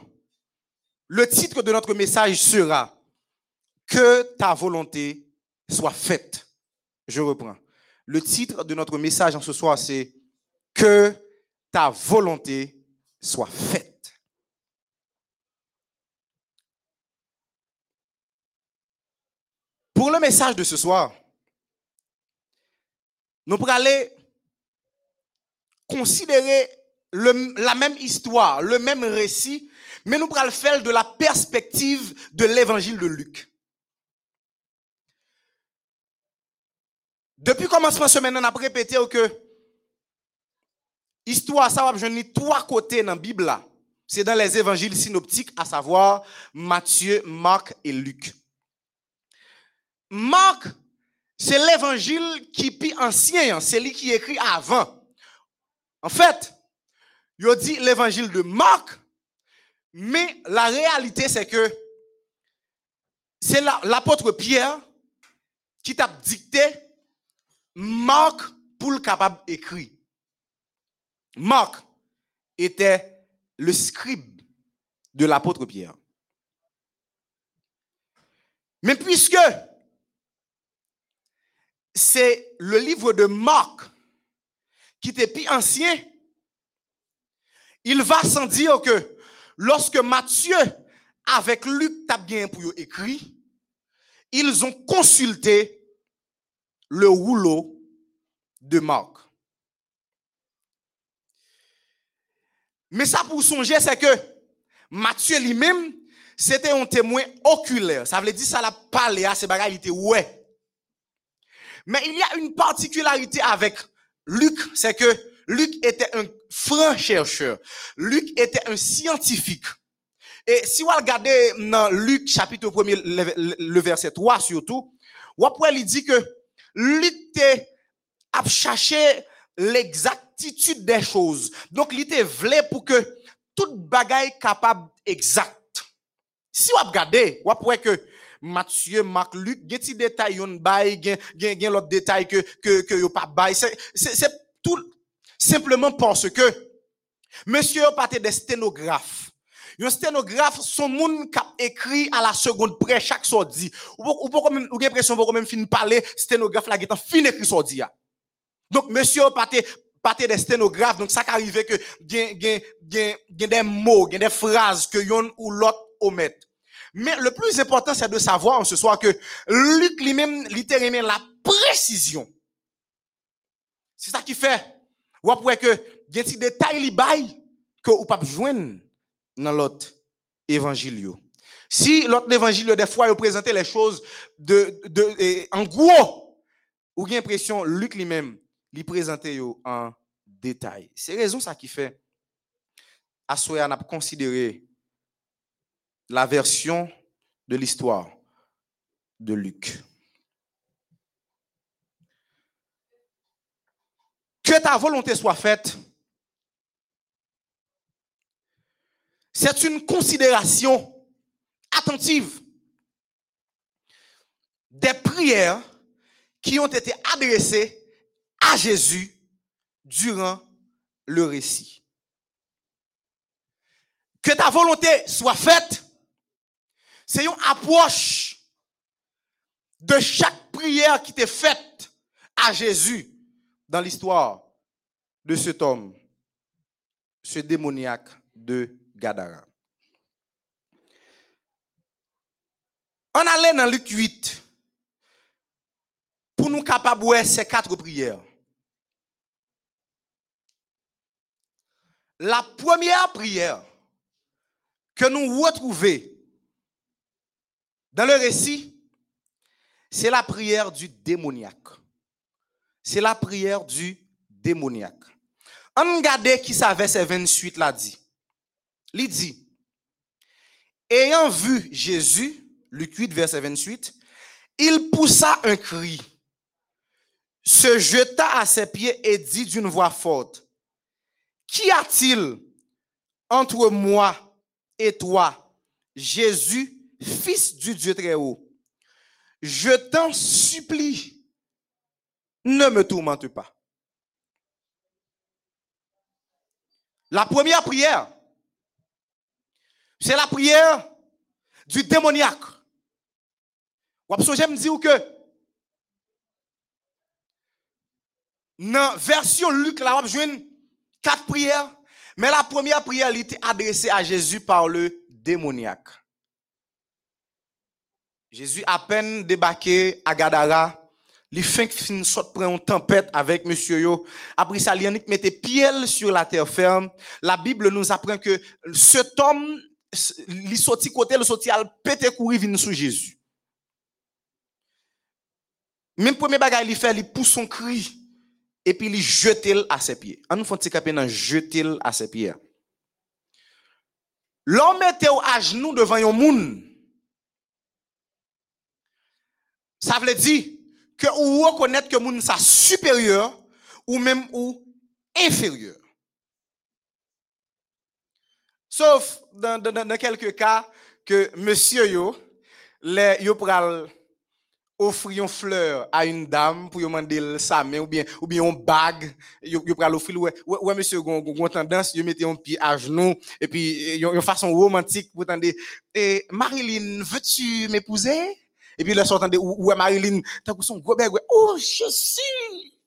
Speaker 7: le titre de notre message sera que ta volonté soit faite. Je reprends. Le titre de notre message en ce soir, c'est Que ta volonté soit faite. Pour le message de ce soir, nous pourrons aller considérer la même histoire, le même récit, mais nous pourrons le faire de la perspective de l'évangile de Luc. Depuis commencement semaine, on a répété que histoire, ça va venir trois côtés dans la Bible. C'est dans les évangiles synoptiques, à savoir Matthieu, Marc et Luc. Marc, c'est l'évangile qui est ancien, hein. c'est lui qui écrit avant. En fait, il dit l'évangile de Marc, mais la réalité c'est que c'est l'apôtre Pierre qui t'a dicté Marc, pour le capable écrit. Marc était le scribe de l'apôtre Pierre. Mais puisque c'est le livre de Marc qui était plus ancien, il va sans dire que lorsque Matthieu avec Luc t'a bien pour écrit, ils ont consulté le rouleau de Marc. Mais ça pour songer, c'est que Matthieu lui-même, c'était un témoin oculaire. Ça veut dire ça l'a parlé à ces bagages, il était ouais. Mais il y a une particularité avec Luc, c'est que Luc était un franc chercheur. Luc était un scientifique. Et si vous regardez dans Luc chapitre 1 le, verset 3 surtout, vous pouvez lui dire que Lutte a cherché l'exactitude des choses. Donc, était vrai pour que toute bagaille capable exact. Si vous regardez, vous pouvez que Matthieu, Marc, Luc, il y a des détails, il y a l'autre détail que, que, que pas bail. C'est tout simplement parce que monsieur a pas des sténographes. Un sténographe, son monde qui écrit à la seconde près chaque sortie. Ou ou même ou l'impression vous même fin parler sténographe qui est fin écrit sortie. Donc monsieur paté paté des sténographes donc ça arrive que gen gen gen gen des mots, gen des phrases que yon ou l'autre omet. Mais le plus important c'est de savoir ce soir que Luc lui-même littéralement la précision. C'est ça qui fait ou après que gen des détails li bail que ou pas joindre dans l'autre évangile. Si l'autre évangile, des fois, il présentait les choses de, de, en gros, ou bien l'impression, Luc lui-même, il présentait en détail. C'est raison ça qui fait. À Soya, on a considéré la version de l'histoire de Luc. Que ta volonté soit faite, c'est une considération attentive des prières qui ont été adressées à Jésus durant le récit. Que ta volonté soit faite, c'est une approche de chaque prière qui t'est faite à Jésus dans l'histoire de cet homme, ce démoniaque de Gadara. On allait dans Luc 8 pour nous capables de ces quatre prières. La première prière que nous retrouvons dans le récit, c'est la prière du démoniaque. C'est la prière du démoniaque. On regarde qui ça verset 28 là dit. Il dit, ayant vu Jésus, Luc 8, verset 28, il poussa un cri, se jeta à ses pieds et dit d'une voix forte, Qu'y a-t-il entre moi et toi, Jésus, fils du Dieu très haut? Je t'en supplie, ne me tourmente pas. La première prière, c'est la prière du démoniaque. Ou j'aime dire que dans version Luc, là, on quatre prières, mais la première prière elle était adressée à Jésus par le démoniaque. Jésus à peine débarqué à Gadara, il fait une sorte de tempête avec monsieur yo. Après ça, il mettait pied sur la terre ferme. La Bible nous apprend que cet homme, il sorti côté, il sorti al courir vient sous Jésus. Même premier bagage il fait, il pousse son cri et puis il jette à ses pieds. On nous fait petit capé dans jeter à ses pieds. L'homme était à genoux devant un monde. Ça veut dire que ou reconnaître que monde ça supérieur ou même ou inférieur. Sauf dans, quelques cas que monsieur yo les yo pral offrir une fleur à une dame pour demander sa main ou bien ou bien une bague yo pral offrir ouais ouais monsieur gon gon tendance yo mettre un pied à genoux et puis une façon romantique pour tendre et Marilyn veux-tu m'épouser? Et puis le s'entendait ouais Marilyn t'as son gros bag oh je suis!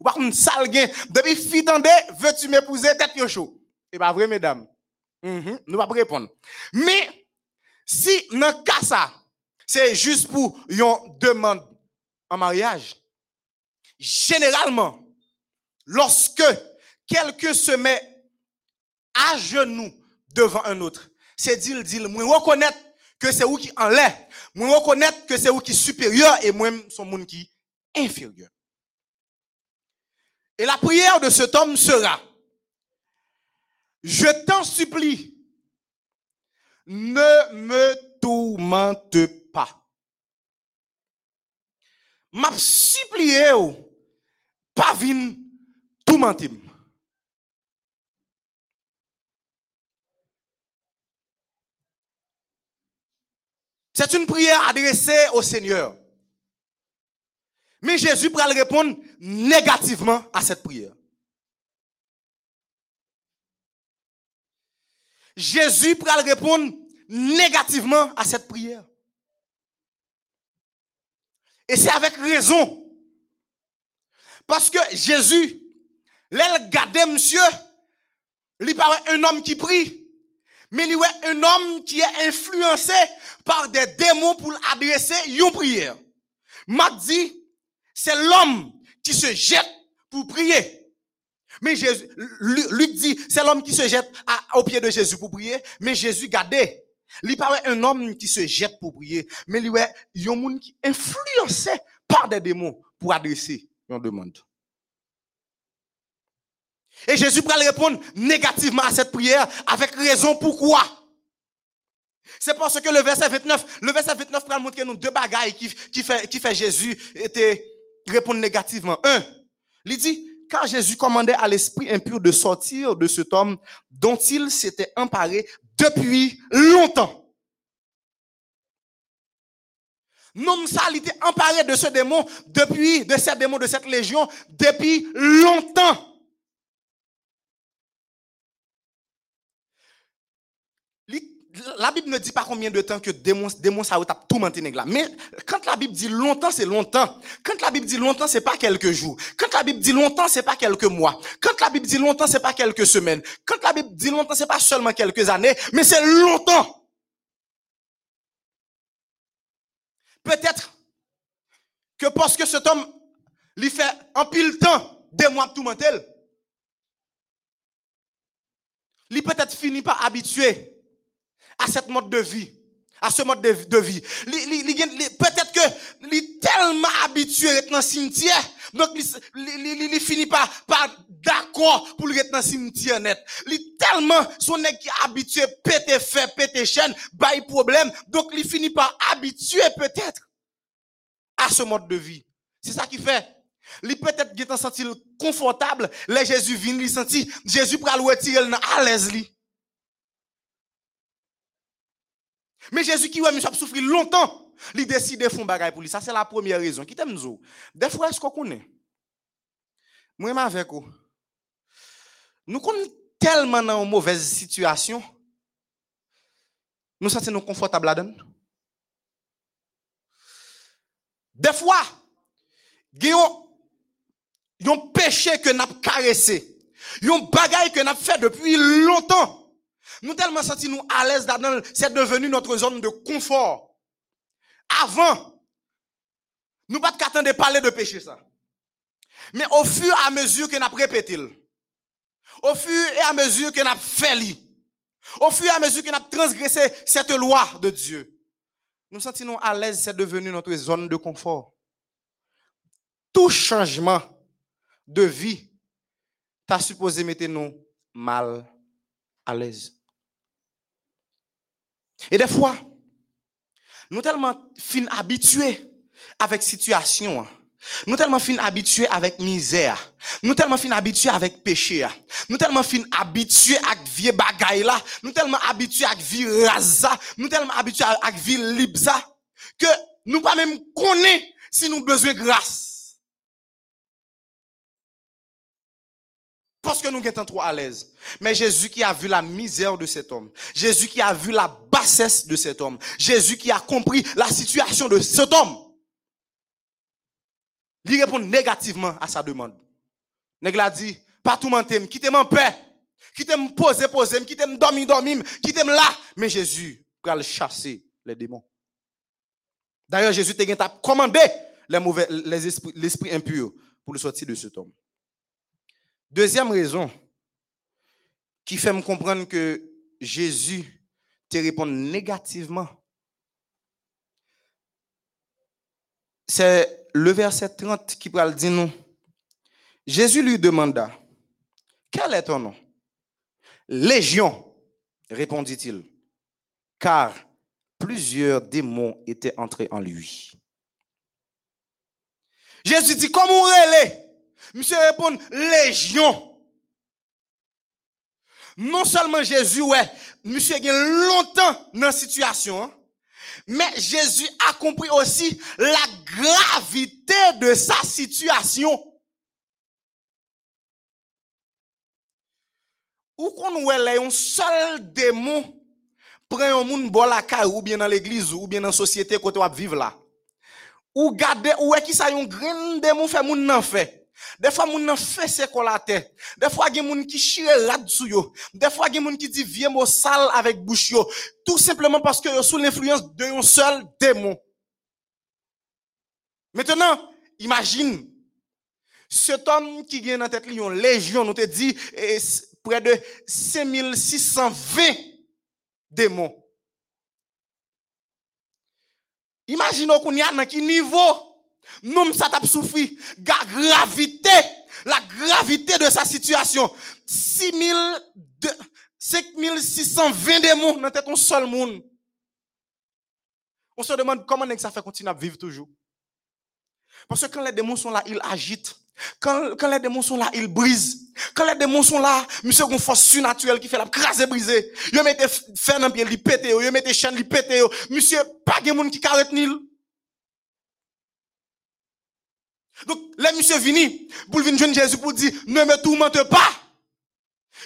Speaker 7: Ou par contre sale gain depuis tendait veux-tu m'épouser? Tête yo chaud. Et pas vrai mesdames mm nous pas répondre mais si dans cas ça c'est juste pour une demande en mariage. Généralement, lorsque quelqu'un se met à genoux devant un autre, c'est dire, dire, moi reconnaître que c'est où qui en l'est, moi reconnaître que c'est où qui supérieur et moi son monde qui inférieur. Et la prière de cet homme sera, je t'en supplie, ne me tourmente pas. M'a supplié pas vin tourmenter. C'est une prière adressée au Seigneur. Mais Jésus pourra répondre négativement à cette prière. Jésus pourra répondre négativement à cette prière. Et c'est avec raison. Parce que Jésus, l'aile gardait monsieur, il paraît un homme qui prie, mais il est un homme qui est influencé par des démons pour adresser une prière. M'a dit, c'est l'homme qui se jette pour prier. Mais Jésus, Luc dit, c'est l'homme qui se jette au pied de Jésus pour prier, mais Jésus Li pas ouais un homme qui se jette pour prier, mais li ouais yon moun qui influencé par des démons pour adresser une demande. Et Jésus pourra répondre négativement à cette prière avec raison pourquoi? C'est parce que le verset 29, le verset 29 pour montrer nous deux bagailles qui, qui fait Jésus était répondre négativement. Un, il dit, car Jésus commandait à l'esprit impur de sortir de cet homme dont il s'était emparé depuis longtemps. Non, ça, il était emparé de ce démon depuis, de ces démons, de cette légion, depuis longtemps. La Bible ne dit pas combien de temps que démon, démon ça a tourmenté nèg là. Mais quand la Bible dit longtemps, c'est longtemps. Quand la Bible dit longtemps, c'est pas quelques jours. Quand la Bible dit longtemps, c'est pas quelques mois. Quand la Bible dit longtemps, c'est pas quelques semaines. Quand la Bible dit longtemps, c'est pas seulement quelques années, mais c'est longtemps. Peut-être que parce que cet homme lui fait un pile temps des mois tourmenter, il peut-être fini par habituer à cette mode de vie, à ce mode de, vie. Peut-être que est tellement habitué à être dans le cimetière, donc il finit par, par d'accord pour être dans le cimetière net. Il tellement son qui habitué péter fait, péter chaîne, bail problème, donc il finit par habituer peut-être à ce mode de vie. C'est ça qui fait. Il peut-être qui senti confortable, les Jésus vient, il senti Jésus le retirer à l'aise Mais Jésus qui ouais, a souffert longtemps, il décide de faire bagaille pour lui. Ça, c'est la première raison. Qui t'aime nous? Des fois, est-ce qu'on connaît? Moi, avec vous. Nous sommes tellement dans une mauvaise situation. Nous sommes confortables là-dedans. Des fois, il y a un péché que nous avons caressé. Il y a un que nous avons fait depuis longtemps. Nous tellement senti nous à l'aise là-dedans, c'est devenu notre zone de confort. Avant, nous pas qu'attendre de parler de péché ça. Mais au fur et à mesure que nous répété, au fur et à mesure que nous fait au fur et à mesure que nous transgressé cette loi de Dieu, nous sentons à l'aise, c'est devenu notre zone de confort. Tout changement de vie, t'as supposé mettre nous mal à l'aise. Et des fois, nous tellement fin habitués avec situation. Nous tellement fin habitués avec misère. Nous tellement fin habitués avec péché. Nous tellement fin habitués avec vieux bagaille là. Nous tellement habitués avec vie raza. Nous tellement habitués avec vie libza. Que nous pas même connaître si nous besoin grâce. Parce que nous sommes trop à l'aise. Mais Jésus qui a vu la misère de cet homme, Jésus qui a vu la bassesse de cet homme, Jésus qui a compris la situation de cet homme, il répond négativement à sa demande. Nèg a dit, pas tout m'entendre, quittez-moi en paix, quittez-moi poser, poser, quittez-moi dormir, dormir, quittez-moi là. Mais Jésus va le chasser les démons. D'ailleurs, Jésus t'a commandé les mauvais, les esprits, l'esprit impur pour le sortir de cet homme. Deuxième raison qui fait me comprendre que Jésus te répond négativement, c'est le verset 30 qui parle dire nous. Jésus lui demanda, quel est ton nom? Légion, répondit-il, car plusieurs démons étaient entrés en lui. Jésus dit, comment est Monsieur répond, légion. Non seulement Jésus, ouais, monsieur a longtemps dans la situation, hein, mais Jésus a compris aussi la gravité de sa situation. Ou qu'on voit un seul démon prend un monde bon la caille ou bien dans l'église ou bien dans la société côté on vivre là. Ou garder ou est qui ça un grand démon fait moun nan fait? Des fois, moun nan ses terre. Des fois, gen moun qui chire rad sou yo. Des fois, gen moun qui dit vieux mot sale avec bouche. Tout simplement parce que yo sous l'influence de un seul démon. Maintenant, imagine, cet homme qui vient dans tête une légion, nous te dit, près de 5620 démons. Imaginons qu'on y a dans quel niveau? Nous ça t'a souffri, la gravité, la gravité de sa situation. 6000 5620 démons dans ton seul monde. On se demande comment ça fait continuer à vivre toujours. Parce que quand les démons sont là, ils agitent. Quand, quand les démons sont là, ils brisent. Quand les démons sont là, monsieur une force surnaturelle qui fait la craser briser. Yo mette fer dans pied, li pété, yo mette chaîne, li pété. Monsieur, pas de monde qui carrette. Donc, les monsieur vini, pour venir Jésus pour dire, ne me tourmente pas.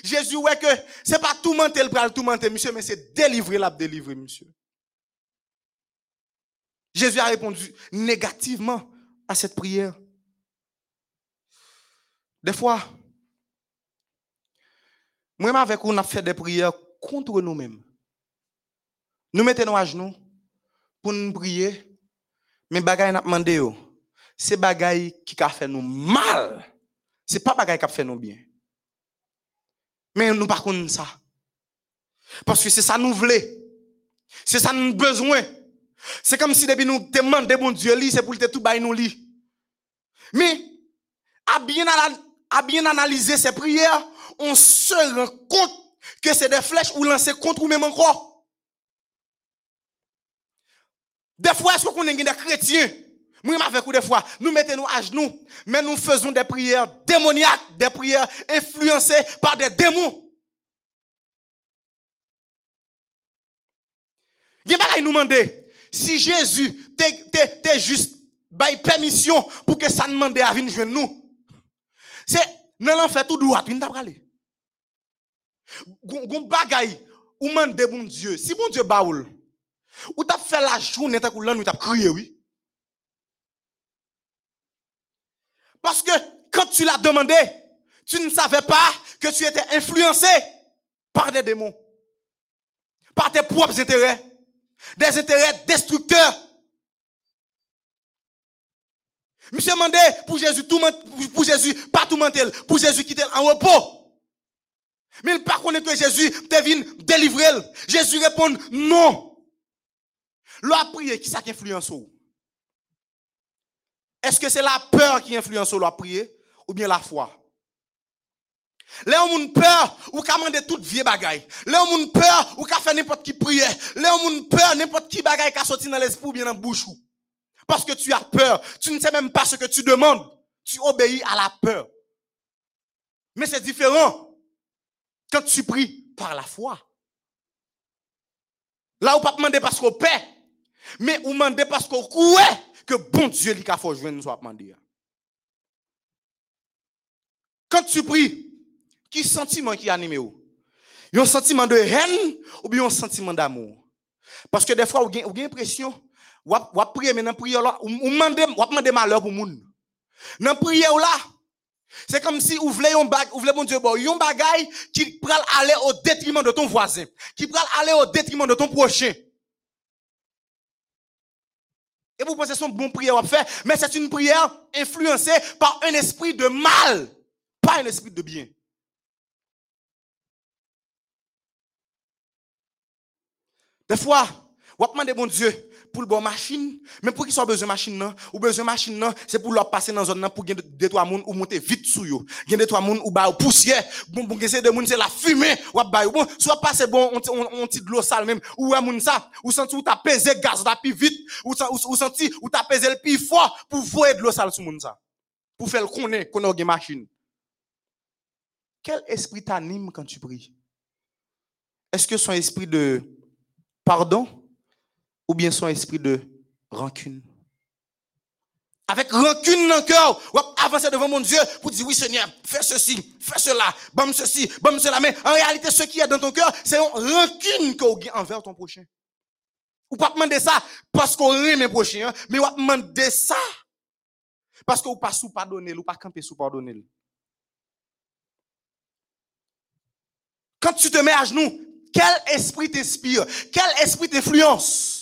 Speaker 7: Jésus, ouais que, c'est pas tourmenter le bras, tourmenter, monsieur, mais c'est délivrer la délivrer, monsieur. Jésus a répondu négativement à cette prière. Des fois, moi avec vous, on a fait des prières contre nous-mêmes. Nous mettons à genoux pour nous prier, mais bagaille n'a demandé c'est bagaille qui a fait nous mal. C'est pas bagaille qui a fait nous bien. Mais nous par contre ça. Parce que c'est ça nous voulons. C'est ça nous besoin. C'est comme si nous demandons bon Dieu, c'est pour tout bailler nous. Mais à bien, à bien analyser ces prières, on se rend compte que c'est des flèches ou lancées contre nous-mêmes encore. Des fois, est-ce qu'on est des chrétiens? Moi, avec vous, des fois, nous mettons à genoux, mais nous faisons des prières démoniaques, des prières influencées par des démons. Il nous demander, si Jésus t'es juste bail permission pour que ça demande à venir jouer nous. C'est non l'en fait tout droit, n'as pas aller. Gon bagay ou mande bon Dieu. Si bon Dieu baoul, ou t'as fait la journée t'as coulant ou t'as crié oui. Parce que quand tu l'as demandé, tu ne savais pas que tu étais influencé par des démons, par tes propres intérêts, des intérêts destructeurs Monsieur demandé pour Jésus, tout, pour Jésus, pas tout mentir, pour Jésus quitter en repos. Mais il pas connaît que Jésus devine délivrer. Jésus répond non. L'a prier, qui ça qui influence ou? Est-ce que c'est la peur qui influence ou la prier ou bien la foi? Là où peur, ou qu'a mandé toute vieille bagaille. Là où peur, ou qu'a fait n'importe qui prière. Là où peur, n'importe qui bagaille qu'a sorti dans l'esprit ou bien dans bouche. Parce que tu as peur. Tu ne sais même pas ce que tu demandes. Tu obéis à la peur. Mais c'est différent quand tu pries par la foi. Là, on pas demander parce qu'on paie, mais on demande parce qu'on croit que bon Dieu lui a fait jouer nous soit. Quand tu pries, qui sentiment qui anime ou? Un sentiment de haine ou bien un sentiment d'amour? Parce que des fois, on a l'impression ou ap prier mais dans prière ou demander ou demander malheur pour moun. Dans prière là, c'est comme si vous voulez un bag, vous voulez bon Dieu un bagay qui pral aller au détriment de ton voisin, qui pral aller au détriment de ton prochain. Et vous pensez que c'est une bonne prière à faire, mais c'est une prière influencée par un esprit de mal, pas un esprit de bien. Des fois, vous demandez bon Dieu, pour le bon machine, mais pour qu'ils soit besoin machine non, ou besoin machine non, c'est pour leur passer dans zone nan pour gagner deux trois moun ou monter vite sous yo. Gagner deux trois moun ou ba poussière, bon bon c'est de moun c'est la fumée ou ba bon, soit passer bon on on de l'eau sale même ou moun ça, ou senti ou t'a pesé gaz da plus vite, ou ou senti ou t'a pesé le plus fort pour voir de l'eau sale sur moun ça. Pour faire le connaître qu'on a machine. Quel esprit t'anime quand tu pries? Est-ce que son esprit de pardon? Ou bien son esprit de rancune. Avec rancune dans le cœur, ou avancer devant mon Dieu pour dire oui Seigneur, fais ceci, fais cela, bam ceci, bam cela. Mais en réalité, ce qui est dans ton cœur, c'est une rancune que tu envers ton prochain. Ou pas demander ça parce qu'on aime mes prochains, hein, mais ou demander ça parce qu'on pas sous pardonner, ou pas camper sous pardonner. Quand tu te mets à genoux, quel esprit t'inspire? Quel esprit t'influence?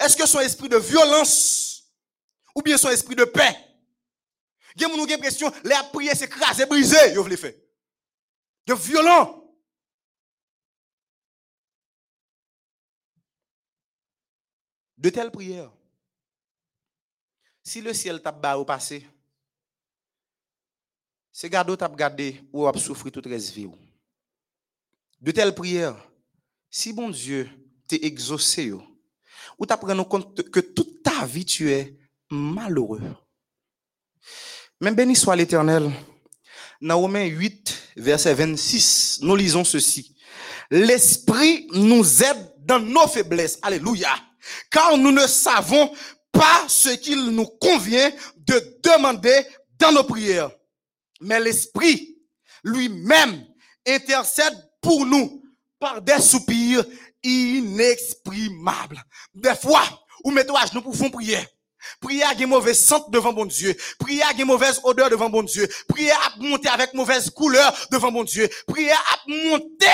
Speaker 7: Est-ce que son esprit de violence ou bien son esprit de paix? Il y a une question, les prier s'écraser, briser, vous voulez faire. De violent. De telles prières Si le ciel t'a au passé, c'est garde t'a gardé ou a souffrir toute reste vie. De telles prières, si bon Dieu t'est exaucé, ou pris en compte que toute ta vie tu es malheureux. Mais béni soit l'Éternel. Dans Romains 8, verset 26, nous lisons ceci. L'Esprit nous aide dans nos faiblesses. Alléluia. Car nous ne savons pas ce qu'il nous convient de demander dans nos prières. Mais l'Esprit lui-même intercède pour nous par des soupirs inexprimables. Des fois, ou mettez à genoux pour faire prière. Prière a mauvaise sente devant mon Dieu. Prière a mauvaise odeur devant mon Dieu. Prière a monté avec mauvaise couleur devant mon Dieu. Prière a monté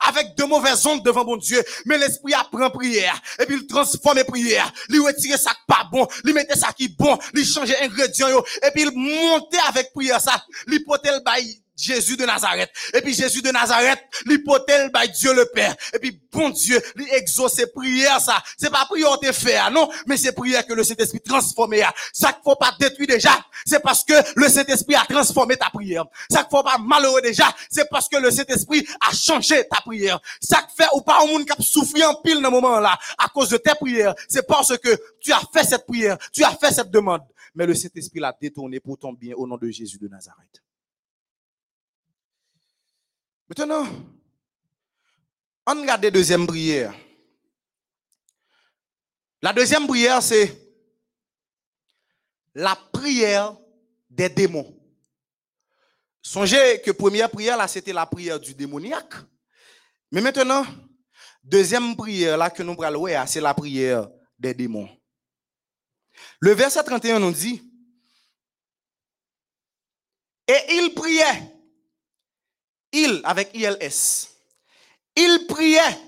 Speaker 7: avec de mauvaises ondes devant mon Dieu. Mais l'esprit apprend prière. Et puis il transforme les prières. Il retire ça pas bon. Il mettait ça qui bon. Il change ingrédients. Et puis il monte avec prière ça. Il porte le bail Jésus de Nazareth. Et puis Jésus de Nazareth, l'hypothèse by Dieu le Père. Et puis bon Dieu, lui exauce ses prières ça. C'est pas prière te faire, non, mais c'est prière que le Saint-Esprit transforme. Ça qu'il faut pas détruire déjà, c'est parce que le Saint-Esprit a transformé ta prière. Ça qu'il faut pas malheureux déjà, c'est parce que le Saint-Esprit a changé ta prière. Ça fait ou pas au monde qui a souffert en pile dans ce moment-là à cause de tes prières, c'est parce que tu as fait cette prière, tu as fait cette demande. Mais le Saint-Esprit l'a détourné pour ton bien au nom de Jésus de Nazareth. Maintenant, on regarde la deuxième prière. La deuxième prière, c'est la prière des démons. Songez que première prière, là, c'était la prière du démoniaque. Mais maintenant, deuxième prière, là, que nous c'est la prière des démons. Le verset 31 nous dit, et il priait il avec ILS. Il priait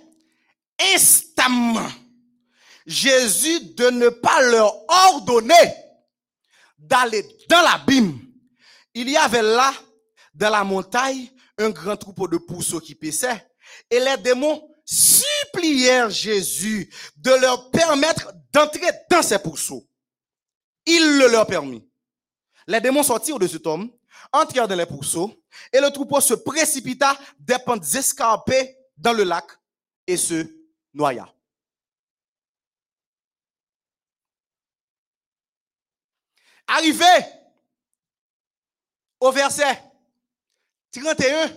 Speaker 7: instamment Jésus de ne pas leur ordonner d'aller dans l'abîme. Il y avait là, dans la montagne, un grand troupeau de pourceaux qui paissaient. Et les démons supplièrent Jésus de leur permettre d'entrer dans ces pourceaux. Il le leur permit. Les démons sortirent de cet homme, entrèrent dans les pourceaux, et le troupeau se précipita des pentes escarpées dans le lac et se noya. Arrivé au verset 31,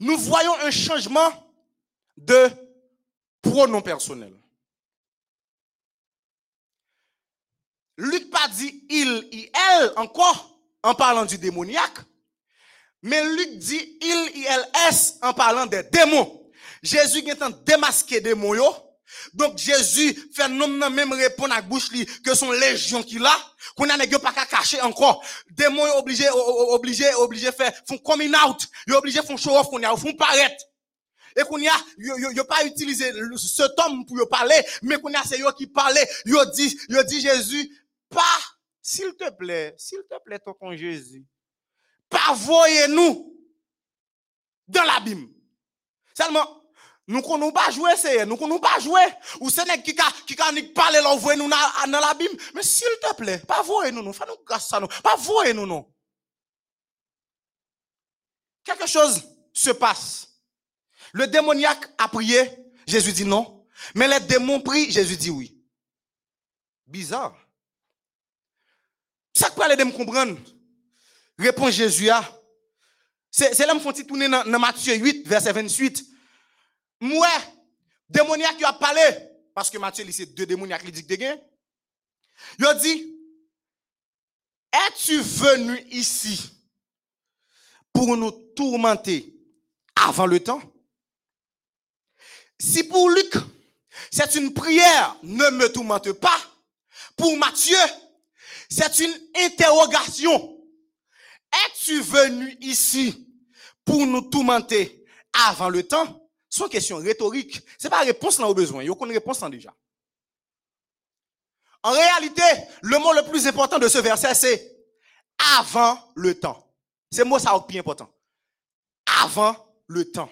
Speaker 7: nous voyons un changement de pronom personnel. Luc pas dit il, il, elle encore en parlant du démoniaque, mais Luc dit il, il, s en parlant des démons? Jésus est en démasqué des démons. Donc Jésus fait non non même répondre à bouche que son légion qu'il a, qu'on a pas qu'à cacher encore. Démons yo obligé obligé obligé faire font coming out, yo obligé font show off qu'on a font paraître. Et qu'on y a yo, yo, pas utilisé cet homme pour parler, mais qu'on a c'est yo qui parlait, yo dit yo dit Jésus pas s'il te plaît, s'il te plaît ton Jésus. Pas voyez-nous dans l'abîme. Seulement nous ne pas jouer, c'est nous ne pas jouer. Ou c'est nèg qui qui nous parler là voyer nous dans l'abîme. Mais s'il te plaît, pas voyez nous, nous fais nous grâce ça nous. Pas voyez nous non. Quelque chose se passe. Le démoniaque a prié, Jésus dit non. Mais les démons prient, Jésus dit oui. Bizarre. Ça que les me comprendre. Répond Jésus. C'est là me font tourner dans, dans Matthieu 8 verset 28. Moi, démoniaque qui a parlé parce que Matthieu c'est deux démoniaques qui dit que gain. Il a dit Es-tu venu ici pour nous tourmenter avant le temps? Si pour Luc, c'est une prière, ne me tourmente pas. Pour Matthieu, c'est une interrogation. Es-tu venu ici pour nous tourmenter avant le temps? C'est une question rhétorique. C'est pas réponse là au besoin. Il y a une réponse là déjà. En réalité, le mot le plus important de ce verset, c'est avant le temps. C'est le mot ça qui est important. Avant le temps.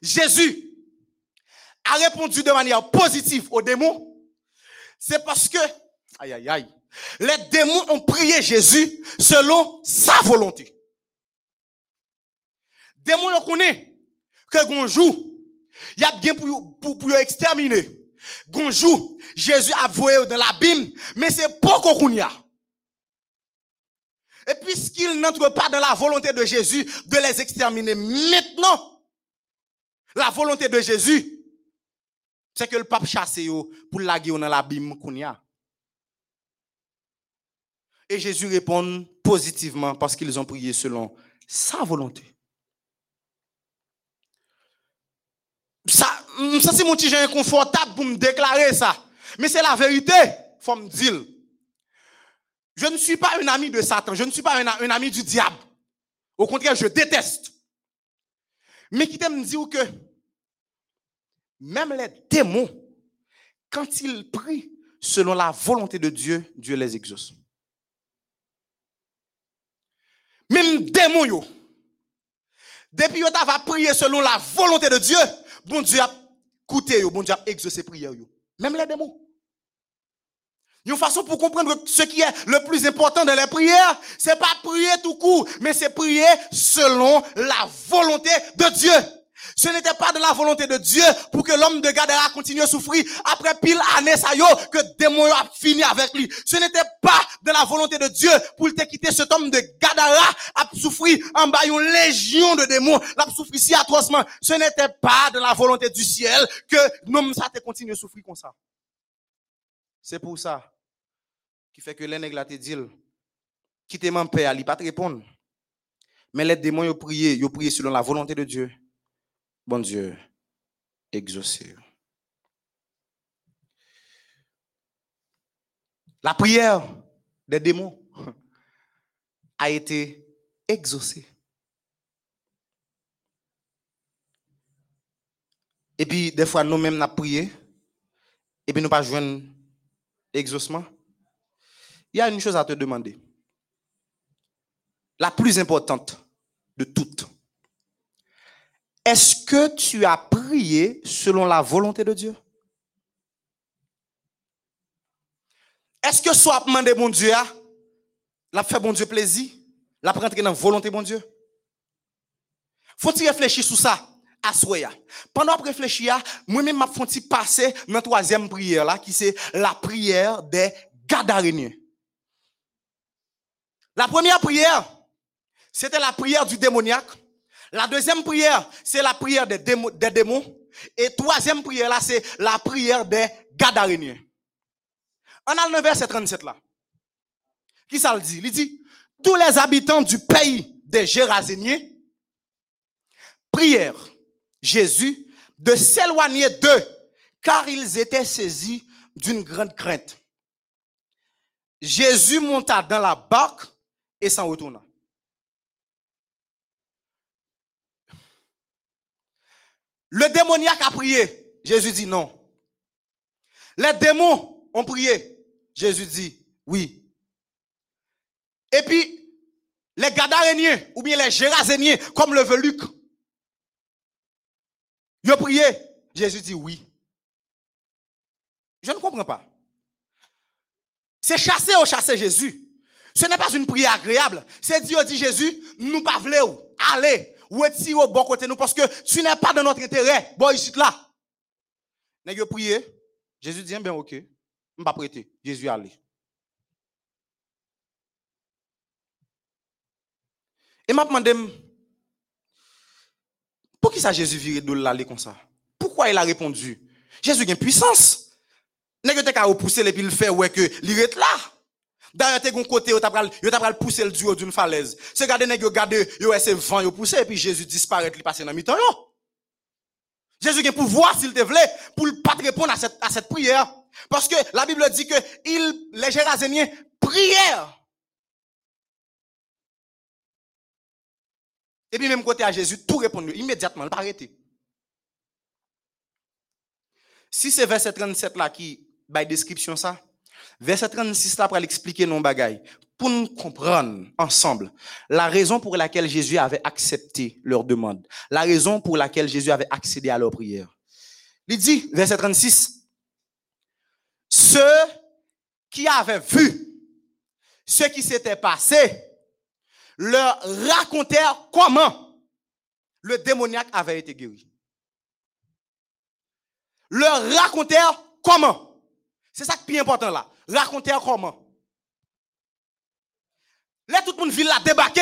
Speaker 7: Jésus a répondu de manière positive aux démons. C'est parce que, Aïe, aïe, aïe. Les démons ont prié Jésus selon sa volonté. Démons le connaissent que gonjou, il y a bien pour, pour, pour exterminer. Gonjou, Jésus a voué dans l'abîme, mais c'est pas qu'on y. Et puisqu'ils n'entrent pas dans la volonté de Jésus de les exterminer maintenant, la volonté de Jésus, c'est que le pape chasse pour laguer dans l'abîme qu'on a. Et Jésus répond positivement parce qu'ils ont prié selon sa volonté. Ça, ça c'est mon petit inconfortable pour me déclarer ça. Mais c'est la vérité, faut me dire. Je ne suis pas un ami de Satan, je ne suis pas un, un ami du diable. Au contraire, je déteste. Mais qui t'aime dire que même les démons, quand ils prient selon la volonté de Dieu, Dieu les exauce. Même démons, yo, depuis tu vas prier selon la volonté de Dieu, bon Dieu a écouté, yo, bon Dieu a exaucé prière. Yo. Même les démons. Une façon pour comprendre ce qui est le plus important dans les prières, c'est pas prier tout court, mais c'est prier selon la volonté de Dieu. Ce n'était pas de la volonté de Dieu pour que l'homme de Gadara continue à souffrir après pile année ça yo, que démon a fini avec lui. Ce n'était pas de la volonté de Dieu pour te quitter cet homme de Gadara à souffrir en bas une légion de démons, l'a souffrir si atrocement. Ce n'était pas de la volonté du ciel que l'homme ça te continue à souffrir comme ça. C'est pour ça qui fait que les nègres te dit quittez mon père, il pas te répondre. Mais les démons ont prié, ils ont prié selon la volonté de Dieu bon Dieu, exaucé. La prière des démons a été exaucée. Et puis, des fois, nous-mêmes, nous prié, et puis nous pas joindre exaucement. Il y a une chose à te demander. La plus importante de toutes. Est-ce que tu as prié selon la volonté de Dieu? Est-ce que soit demandé mon Dieu, l'a fait bon Dieu plaisir, l'a rentrer dans la volonté bon Dieu? Faut-il réfléchir sur ça? à soya. Pendant que réfléchir, moi-même, m'a faut passer dans la troisième prière là, qui c'est la prière des Gadaréniens. La première prière, c'était la prière du démoniaque. La deuxième prière, c'est la prière des démons, des démons. Et troisième prière, là, c'est la prière des Gadaréniens. On a le verset 37 là. Qui ça le dit? Il dit, tous les habitants du pays des Géraséniens prièrent Jésus de s'éloigner d'eux, car ils étaient saisis d'une grande crainte. Jésus monta dans la barque et s'en retourna. Le démoniaque a prié. Jésus dit non. Les démons ont prié. Jésus dit oui. Et puis, les Gadaréniens ou bien les Géraséniens, comme le veut Luc, ils ont prié. Jésus dit oui. Je ne comprends pas. C'est chasser ou chasser Jésus. Ce n'est pas une prière agréable. C'est Dieu dit Jésus, nous pas voulons. Allez, retire au bon côté nous parce que tu n'es pas de notre intérêt. Bon, ici là. N'a prié. Jésus dit, bien, ok. Je pas prêter. Jésus allé. Et m'a demandé, pour qui ça Jésus viré de l'aller comme ça? Pourquoi il a répondu? Jésus a une puissance. N'est-ce pas repousser et puis le faire ouais que est là? D'ailleurs, t'es un côté, yo t'a pral pousser le duo d'une falaise. C'est garder nèg garder yo essayer vent yo pousser et puis Jésus disparaît, il passe dans mi-temps. Jésus a pouvoir s'il te voulait pour pas répondre à cette à cette prière parce que la Bible dit que il les Géraséniens prièrent. Et puis même côté à Jésus, tout répond immédiatement, il pas arrêté. Si c'est verset 37 là qui by description ça, Verset 36 là pour expliquer nos bagailles. Pour nous comprendre ensemble la raison pour laquelle Jésus avait accepté leur demande. La raison pour laquelle Jésus avait accédé à leur prière. Il dit, verset 36, ceux qui avaient vu ce qui s'était passé leur racontèrent comment le démoniaque avait été guéri. Leur racontèrent comment. C'est ça qui est important là. Racontèrent comment. Là, tout le monde ville là débarquer.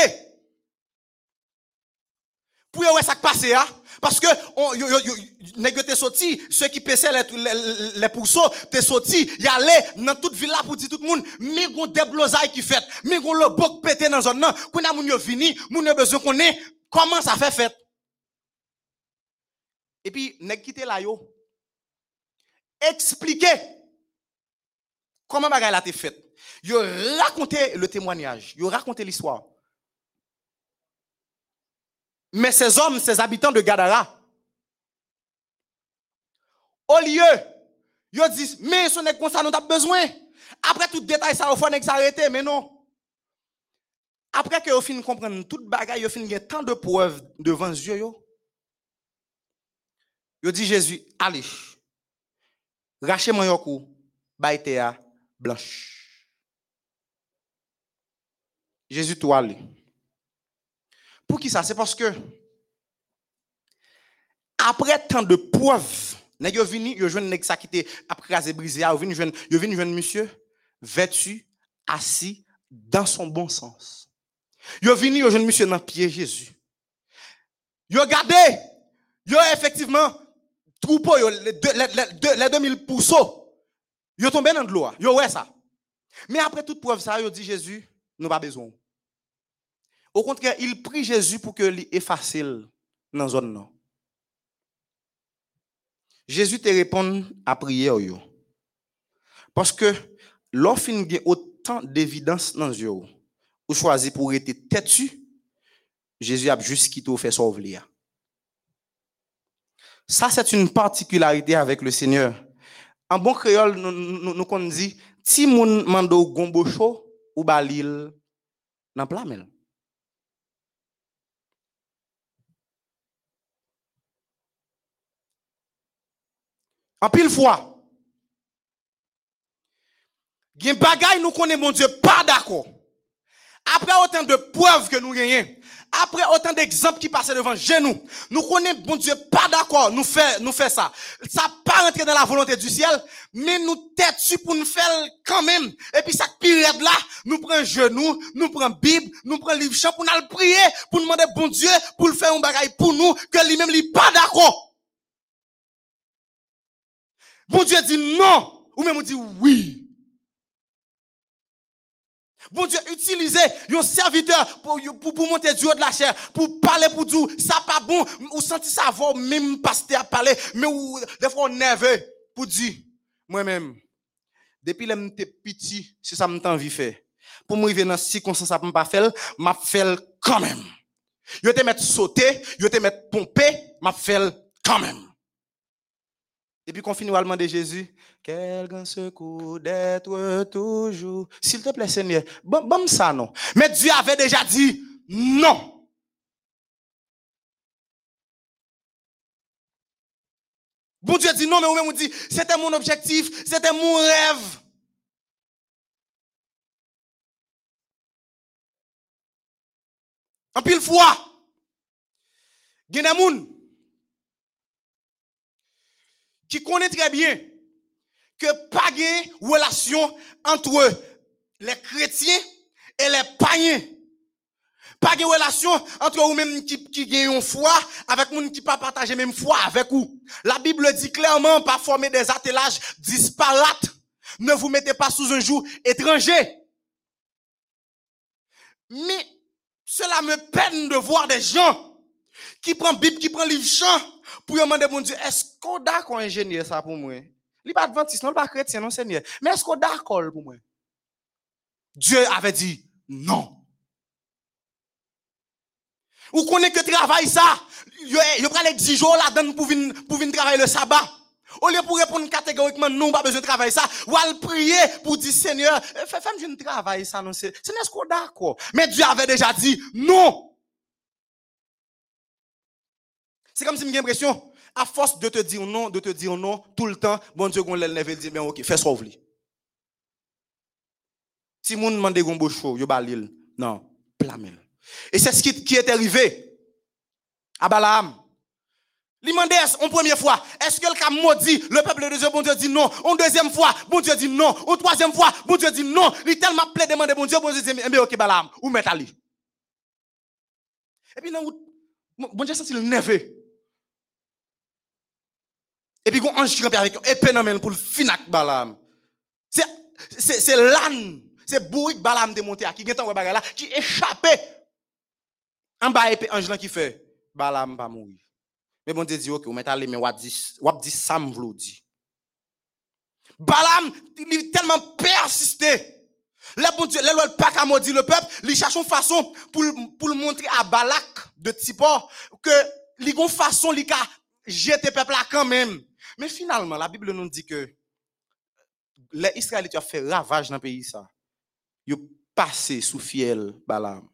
Speaker 7: Pour voir ça qui passe, hein? Parce que, te sorti, ceux qui paissaient les, les, pourceaux, te sorti, y dans toute ville là pour dire tout le monde, mais gon déblosaille qui fait, mais gon le bok pété dans zone nan, qu'on a moun fini, moun besoin qu'on ait, comment ça fait fait. Et puis, nèg qui te là yo, expliquer comment bagay la te fait? Yo raconté le témoignage, yo raconté l'histoire. Mais ces hommes, ces habitants de Gadara, au lieu, ils disent, mais ce n'est comme ça, nous avons besoin. Après tout détail, ça, il faut s'arrêter, mais non. Après que vous fin comprendre toute bagaille, vous fin y tant de preuves devant Dieu, yo. Yo dit Jésus, allez, rachez-moi yon kou, baïtéa blanche. Jésus, toi, allez. Pour qui ça? C'est parce que après tant de preuves, nèg yo vini, yo nèg qui après brisé, yo vini joine, yo vini joine monsieur vêtu, assis dans son bon sens. Yo vini yo joine monsieur dans pied Jésus. Yo regardé, yo effectivement troupeau les, deux- les, les, deux- les 2000 pourceaux. Yo tombé dans de l'eau. Yo ouais ça. Mais après toute preuve ça, yo dit Jésus, nous pas besoin. Au contraire, il prie Jésus pour que efface dans la zone. Jésus te répond à prière. Parce que lorsqu'il y a autant d'évidence dans yeux ou choisi pour être têtu, Jésus a juste quitté fait sauver. Ça c'est une particularité avec le Seigneur. En bon créole nous nous, nous, dit ti moun mando gombo chaud ou balil dans plamel. En pile fois, gen nous connaissons mon Dieu pas d'accord. Après autant de preuves que nous gagnons, après autant d'exemples qui passent devant nous, nous connaissons mon Dieu pas d'accord, nous fait, nous fait ça. Ça pas rentrer dans la volonté du ciel, mais nous têtu pour nous faire quand même. Et puis ça pire là, nous prenons genou, nous prenons Bible, nous prenons livre chant pour nous prier, pour demander bon Dieu, pour le faire un bagay pour nous, que lui-même lui pas d'accord. Bon Dieu dit non, ou même on dit oui. Bon Dieu, utilisez un serviteur pour, pour, pour monter du haut de la chair, pour parler pour Dieu. Ça pas bon. Ou senti ça va, même pasteur parler, mais ou, des fois on nerveux pour dire, moi-même, depuis que j'étais petit, c'est ça que envie de faire. Pour arriver dans ces circonstances, ça ne pas faire, m'a fait quand même. Je te mettre sauter, je te mettre pomper, m'a fait quand même. Et puis qu'on finit à demander Jésus, quel grand secours d'être toujours. S'il te plaît, Seigneur, bon, ça non. Mais Dieu avait déjà dit non. Bon Dieu dit non, mais vous-même vous dit, c'était mon objectif, c'était mon rêve. En pile fois, il qui connaissent très bien que pas de relation entre les chrétiens et les païens. Pas de relation entre vous-même qui, qui gagnent une foi avec gens qui pas partager même foi avec vous. La Bible dit clairement, pas former des attelages disparates. Ne vous mettez pas sous un joug étranger. Mais cela me peine de voir des gens qui prennent Bible, qui prennent livre chant pour demander mon Dieu, est-ce qu'on d'accord ingénieur ça pour moi? Il pas adventiste, non, pas chrétien, non, Seigneur. Mais est-ce qu'on d'accord pour moi? Dieu avait dit non. Ou connaît que travail ça, il prend les 10 jours là-dedans pour venir, pour travailler le sabbat. Au lieu pour répondre catégoriquement non, pas besoin de travailler ça, ou le prier pour dire Seigneur, fais femme je travail ça, non, c'est n'est-ce qu'on d'accord? Mais Dieu avait déjà dit non. C'est comme si j'ai l'impression, à force de te dire non, de te dire non, tout le temps, bon Dieu, qu'on lève et dit, bien ok, fais lui. Si moun demande gombo chaud, yo balil. Non, plamel. Et c'est ce qui, qui est arrivé à Balaam. Il demandait une première fois, est-ce que le maudit, le peuple de Dieu, bon Dieu dit non. Une deuxième fois, bon Dieu dit non. Une troisième fois, bon Dieu dit non. Il tellement plaît demander bon Dieu, bon Dieu dit, bien, ok, Balaam, où met Ali? Et puis, non, bon Dieu senti le nerveux. Et puis, qui rampe avec la main pour le finak Balaam. C'est, c'est, c'est l'âne, c'est bourrique Balaam démonté, qui est en bagarre là, qui échappait. En bas, ange qui fait, Balaam va mourir. Mais bon Dieu dit, ok, vous mettez allé, mais wap dit, m'vlo dit. Balaam, il est tellement persisté. Là, bon Dieu, le pas le peuple, il cherche une façon pour, pour le montrer à Balak de Tipor que, il a une façon, il a jeter le peuple là quand même. Mais finalement, la Bible nous dit que les Israélites ont fait ravage dans le pays ça. Ils ont passé sous fiel Balaam.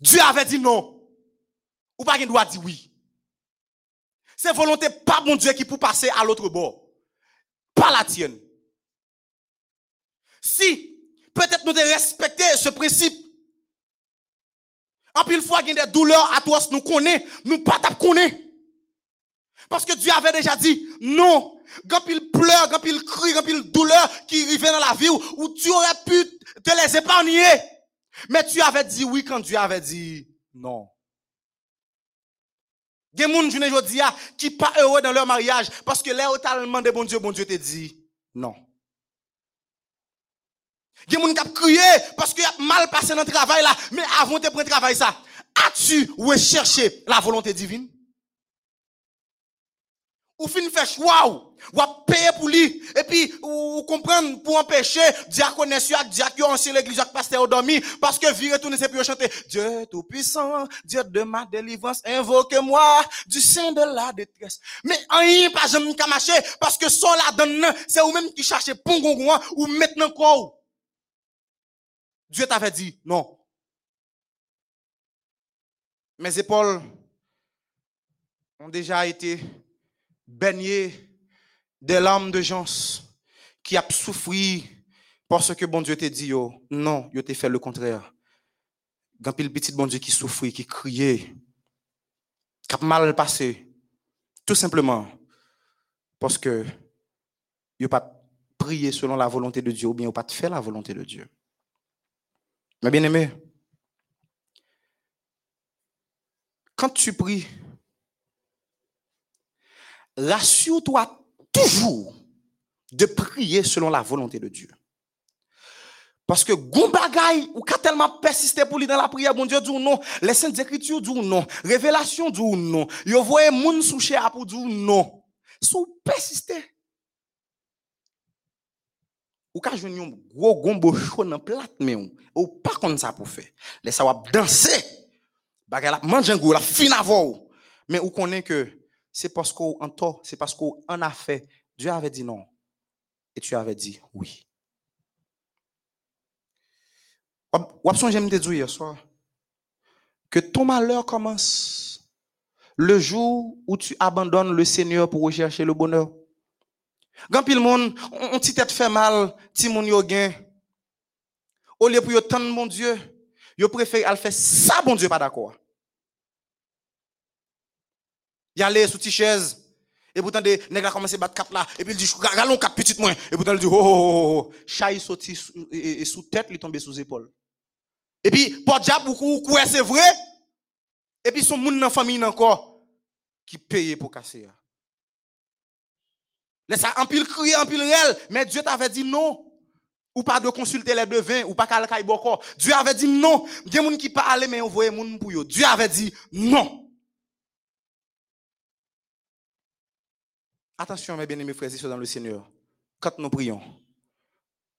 Speaker 7: Dieu avait dit non. Ou pas qu'il doit dire oui. C'est volonté pas bon Dieu qui pour passer à l'autre bord. Pas la tienne. Si, peut-être nous devons respecter ce principe. En pile fois, il y a des douleurs à toi, nous connaissons, nous pas connaissons. Parce que Dieu avait déjà dit non. Quand il pleure, quand il crie, quand il douleur qui arrivait dans la vie où, tu aurais pu te les épargner. Mais tu avais dit oui quand Dieu avait dit non. Il y a des gens qui ne sont pas heureux dans leur mariage parce que là, tellement de bon Dieu, bon Dieu te dit non. Il y a des gens qui crié parce qu'il a mal passé dans le travail là, mais avant de prendre le travail ça, as-tu recherché la volonté divine? Ou fin fait choix ou, a payer pour lui et puis ou comprendre pour empêcher diaconesse ak diacre ancien l'église pasteur dormi parce que vie retourner c'est pour chanter. Dieu tout puissant Dieu de ma délivrance invoquez-moi du sein de la détresse. Mais rien pas jamais marcher parce que son la donne c'est ou même qui cherche pour ou maintenant quoi Dieu t'avait dit non mes épaules ont déjà été baigné des larmes de gens qui a souffri parce que bon Dieu te dit non, yo te fait le contraire. Quand le petit bon Dieu qui souffrit, qui criait, qui a mal passé, tout simplement parce que yo pas prié selon la volonté de Dieu ou bien yo pas fait la volonté de Dieu. Mais bien aimé, quand tu pries, rassure-toi toujours de prier selon la volonté de Dieu. Parce que gon bagay ou ka tellement persister pour lui dans la prière, bon Dieu dit non, les saintes écritures ou non, révélation dit non, yo voye moun à pour dire non. Sou persister. Ou ka jwenn yon gros gombo chaud dans plate mais ou, ou pas comme ça pour faire. Laisse ça wap danser. Bagay la manger la fin. Mais ou connaît que c'est parce qu'on tort, c'est parce qu'on a fait. Dieu avait dit non. Et tu avais dit oui. Wapson, j'aime te dire hier soir que ton malheur commence le jour où tu abandonnes le Seigneur pour rechercher le bonheur. Quand pile monde, on ti tête fait mal, ti moun yo gain. Au lieu pour yo tendre mon Dieu, yo préfère al faire ça bon Dieu pas d'accord. Il allait sous petite chaise. Et pourtant, des nègres a commencé battre cap là. Et puis il dit, galon quatre petites moins. Et pourtant, il dit, oh, oh, oh. Chat, il sorti et sous tête, il tombe sous épaule. Et puis, pour diable, ou c'est vrai? Et puis, son monde dans la famille encore, qui paye pour casser. Laisse ça, en pile crier, en pile réel. Mais Dieu t'avait dit non. Ou pas de consulter les devins, ou pas qu'à boko. Dieu avait dit non. Il y qui mais on gens. Dieu avait dit non. Attention, mes bien-aimés frères et sœurs dans le Seigneur, quand nous prions,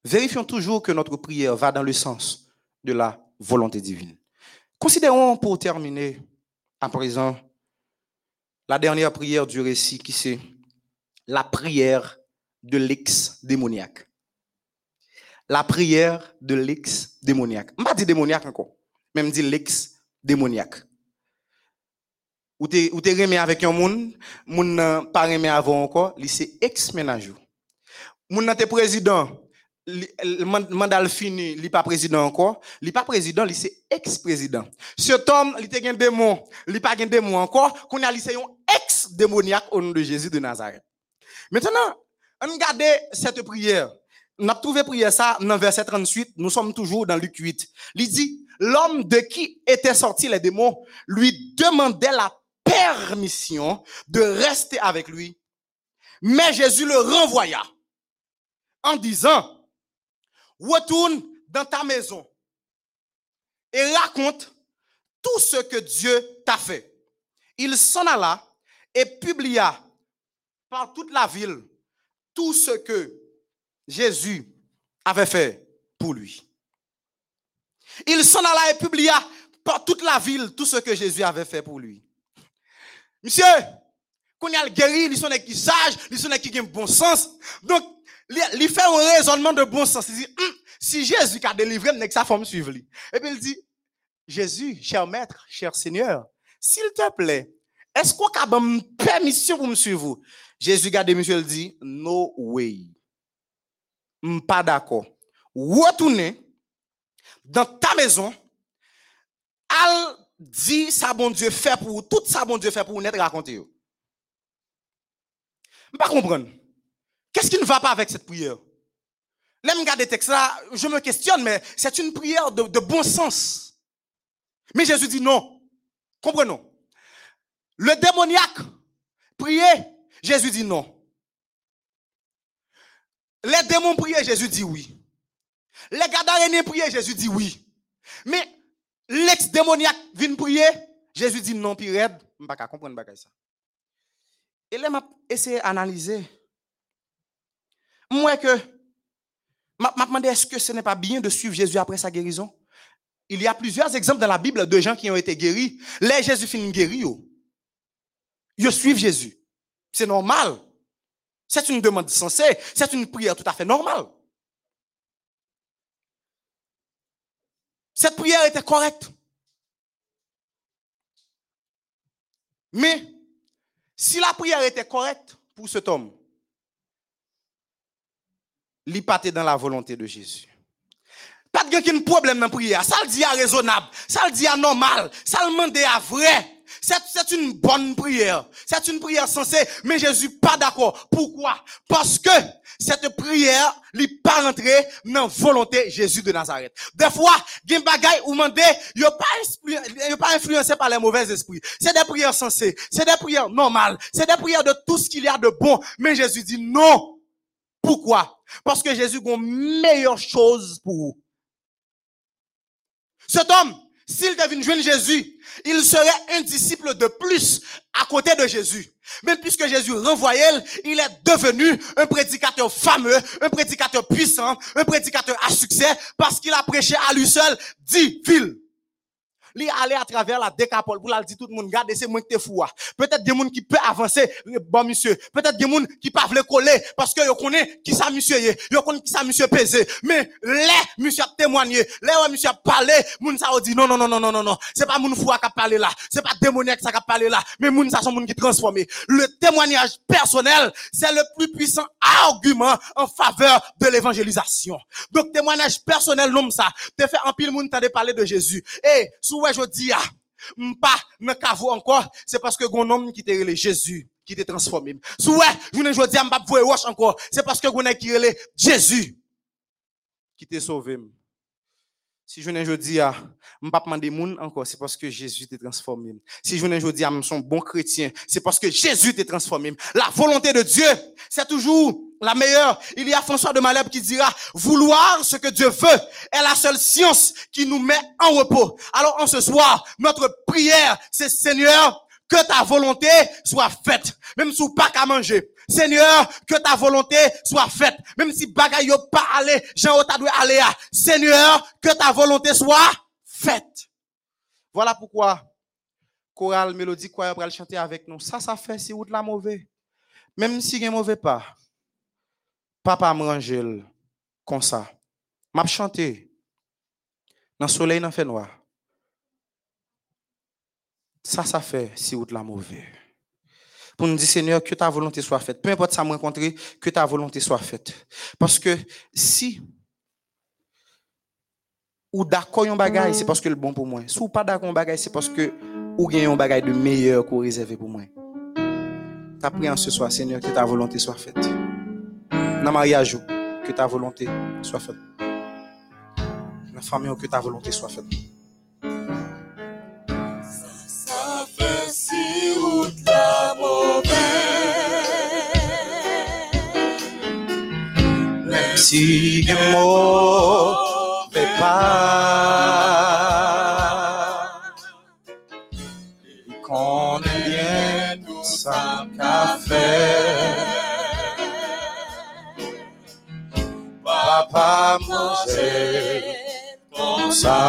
Speaker 7: vérifions toujours que notre prière va dans le sens de la volonté divine. Considérons pour terminer à présent la dernière prière du récit qui c'est la prière de l'ex-démoniaque. La prière de l'ex-démoniaque. Je ne pas dire démoniaque encore, même dire l'ex-démoniaque. Ou te, ou te remè avec un moun, moun nan pas avant encore, c'est ex ménajou. Moun te président, le man- mandat fini, li pas président encore, li pas président, li c'est ex-président. Cet homme, li te gen démon, li pas gen démon encore, qu'on a c'est un ex-démoniaque au nom de Jésus de Nazareth. Maintenant, on regarde cette prière. On a trouvé prière ça dans verset 38, nous sommes toujours dans Luc 8. Il dit, l'homme de qui étaient sortis les démons lui demandait la permission de rester avec lui. Mais Jésus le renvoya en disant, retourne dans ta maison et raconte tout ce que Dieu t'a fait. Il s'en alla et publia par toute la ville tout ce que Jésus avait fait pour lui. Il s'en alla et publia par toute la ville tout ce que Jésus avait fait pour lui. Monsieur, qu'on y a le guéri, il sont qui sage, il sont qui ont bon sens. Donc, il fait un raisonnement de bon sens. Il dit, Hum, si Jésus a délivré, il sa forme suivre lui. Et puis il dit, Jésus, cher maître, cher Seigneur, s'il te plaît, est-ce qu'on a une permission pour me suivre? Jésus garde monsieur, il dit, no way. Pas d'accord. Retournez dans ta maison, al dit ça bon Dieu fait pour vous, tout ça bon Dieu fait pour vous net raconter. Je pas comprendre. Qu'est-ce qui ne va pas avec cette prière? Là, je textes là, je me questionne, mais c'est une prière de, de bon sens. Mais Jésus dit non. Comprenons. Le démoniaque priait, Jésus dit non. Les démons priaient, Jésus dit oui. Les gadaréniens priaient, Jésus dit oui. Mais l'ex-démoniaque vient prier, Jésus dit non, puis raide. Je ne peux pas comprendre ça. Et là, m'a essayé d'analyser. Moi que, m'a m'a demandé est-ce que ce n'est pas bien de suivre Jésus après sa guérison? Il y a plusieurs exemples dans la Bible de gens qui ont été guéris. Les Jésus finit guéri, yo. Ils suivent Jésus. C'est normal. C'est une demande sensée. C'est une prière tout à fait normale. Cette prière était correcte. Mais, si la prière était correcte pour cet homme, partait dans la volonté de Jésus. Pas de problème dans la prière. Ça le dit à raisonnable. Ça le dit à normal. Ça le demande à vrai. C'est une bonne prière. C'est une prière sensée. Mais Jésus pas d'accord. Pourquoi? Parce que cette prière, n'est pas rentré dans la volonté Jésus de Nazareth. Des fois, gen bagay ou mande, yo pas, pas influencé par les mauvais esprits. C'est des prières sensées. C'est des prières normales. C'est des prières de tout ce qu'il y a de bon. Mais Jésus dit non. Pourquoi? Parce que Jésus a une meilleure chose pour vous. Cet homme, s'il devait joindre Jésus, il serait un disciple de plus à côté de Jésus. Mais puisque Jésus renvoyait, il est devenu un prédicateur fameux, un prédicateur puissant, un prédicateur à succès, parce qu'il a prêché à lui seul dix villes. Li aller à travers la décapole pour la dire tout le monde, regardez, c'est moi qui te fou. ah. Peut-être des gens qui peuvent avancer, euh, bon monsieur. Peut-être des gens qui peuvent le coller parce que yo connaît qui ça monsieur est, yo qui ça monsieur pesé. Mais les monsieur a témoigné, les monsieur a parlé, moun ça dit non non non non non non non, c'est pas moun fou qui a parlé là, c'est pas démoniaque ça qui a parlé là, mais moun ça sont moun qui transformé. Le témoignage personnel, c'est le plus puissant argument en faveur de l'évangélisation. Donc témoignage personnel nom ça, te fait en pile moun t'as parler de Jésus. Et sous ouais je dis ah, m'pas nan kavo encore, c'est parce que gon homme qui relé Jésus qui te transformé. Sous ouais, je ne dis m'pas voué roche encore, c'est parce que gon qui relé Jésus qui t'a sauvé. Si je ne je dis ah, m'pas demander moun encore, c'est parce que Jésus t'a transformé. Si je ne je dis ah, m'son bon chrétien, c'est parce que Jésus t'a transformé. La volonté de Dieu, c'est toujours la meilleure. Il y a François de Malherbe qui dira, vouloir ce que Dieu veut est la seule science qui nous met en repos. Alors, en ce soir, notre prière, c'est Seigneur, que ta volonté soit faite. Même si vous pas qu'à manger. Seigneur, que ta volonté soit faite. Même si bagay yo pas aller, Jean ta doit aller à. Seigneur, que ta volonté soit faite. Voilà pourquoi, chorale, mélodie, choir, pour chanter avec nous. Ça, ça fait si vous de la mauvais. Même si il mauvais pas. Papa me range comme ça. M'a chanté. Dans le soleil, dans le fait noir. Ça, ça fait si vous de la mauvais. Pour nous dire, Seigneur, que ta volonté soit faite. Peu importe ça me rencontrer, que ta volonté soit faite. Parce que si ou d'accord un bagage, c'est parce que le bon pour moi. Si ou pas d'accord un bagage, c'est parce que ou gagne un bagage de meilleur qu'on réservé pour moi. Ta prière ce soir, Seigneur, que ta volonté soit faite. Dans le mariage, que ta volonté soit faite. Dans la famille, que ta volonté soit faite.
Speaker 8: Si
Speaker 7: les mots fait pas, qu'on aime bien tout ça qu'a fait. Papa manger comme ça.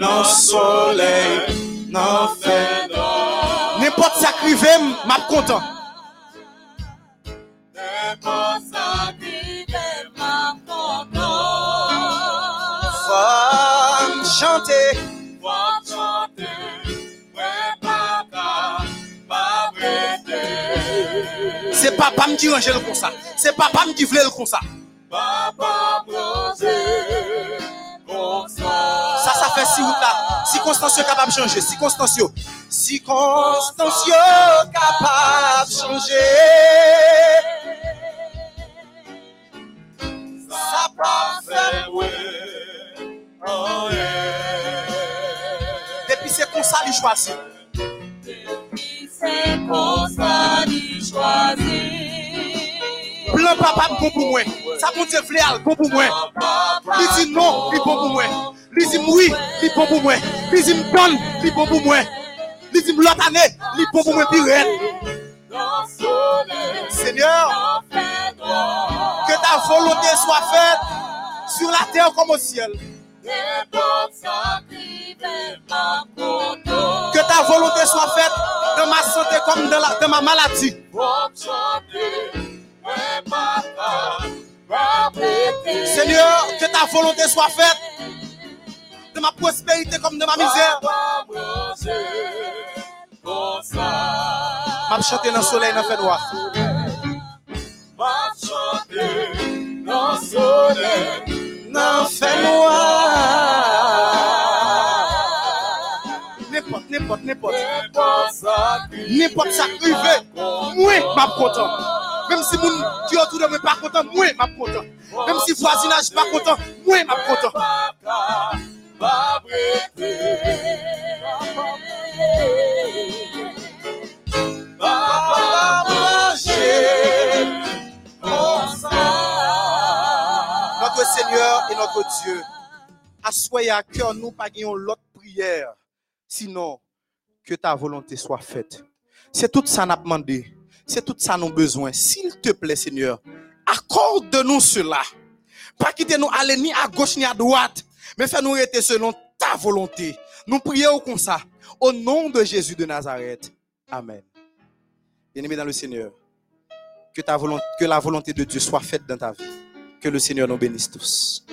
Speaker 7: Le soleil, dans fait
Speaker 1: N'importe ça crivé, m'a content.
Speaker 7: femme chanter.
Speaker 1: C'est papa qui range le comme ça. C'est papa qui voulait le comme ça. Ça, ça fait si route là. Si Constantio capable de changer. Si Constantio. Si Constantio capable de changer. Ça pas fait Depuis c'est comme ça qu'il choisit.
Speaker 8: C'est comme ça qu'il choisit.
Speaker 1: Plan papa bon pour moi. Ça mon Dieu voulait bon pour moi. Il dit non, il bon pour moi. Il dit oui, il bon pour moi. Il dit donne, il bon pour moi. Année, il bon pour moi puis réel. Seigneur, que ta volonté soit faite sur la terre comme au ciel. Que ta volonté soit faite dans ma santé comme dans, dans ma maladie. Seigneur, que ta volonté soit faite de ma prospérité comme de ma misère. M'a chanter dans le soleil, dans le fait noir. Dans le fait noir. N'importe, n'importe, n'importe. N'importe ça privé. Moi, m'a content. Même si mon est autour de moi pas content, moi, m'a content. Même si voisinage pas content, moi, m'a content. Notre Seigneur et notre Dieu, assoyez à cœur nous pas l'autre prière, sinon que ta volonté soit faite. C'est tout ça nous demandé, c'est tout ça nous besoin. S'il te plaît, Seigneur, accorde-nous cela. Pas quitter nous aller ni à gauche ni à droite, mais fais-nous rester selon ta volonté. Nous prions comme ça, au nom de Jésus de Nazareth. Amen. Bien-aimé dans le Seigneur, que, ta volonté, que la volonté de Dieu soit faite dans ta vie. Que le Seigneur nous bénisse tous.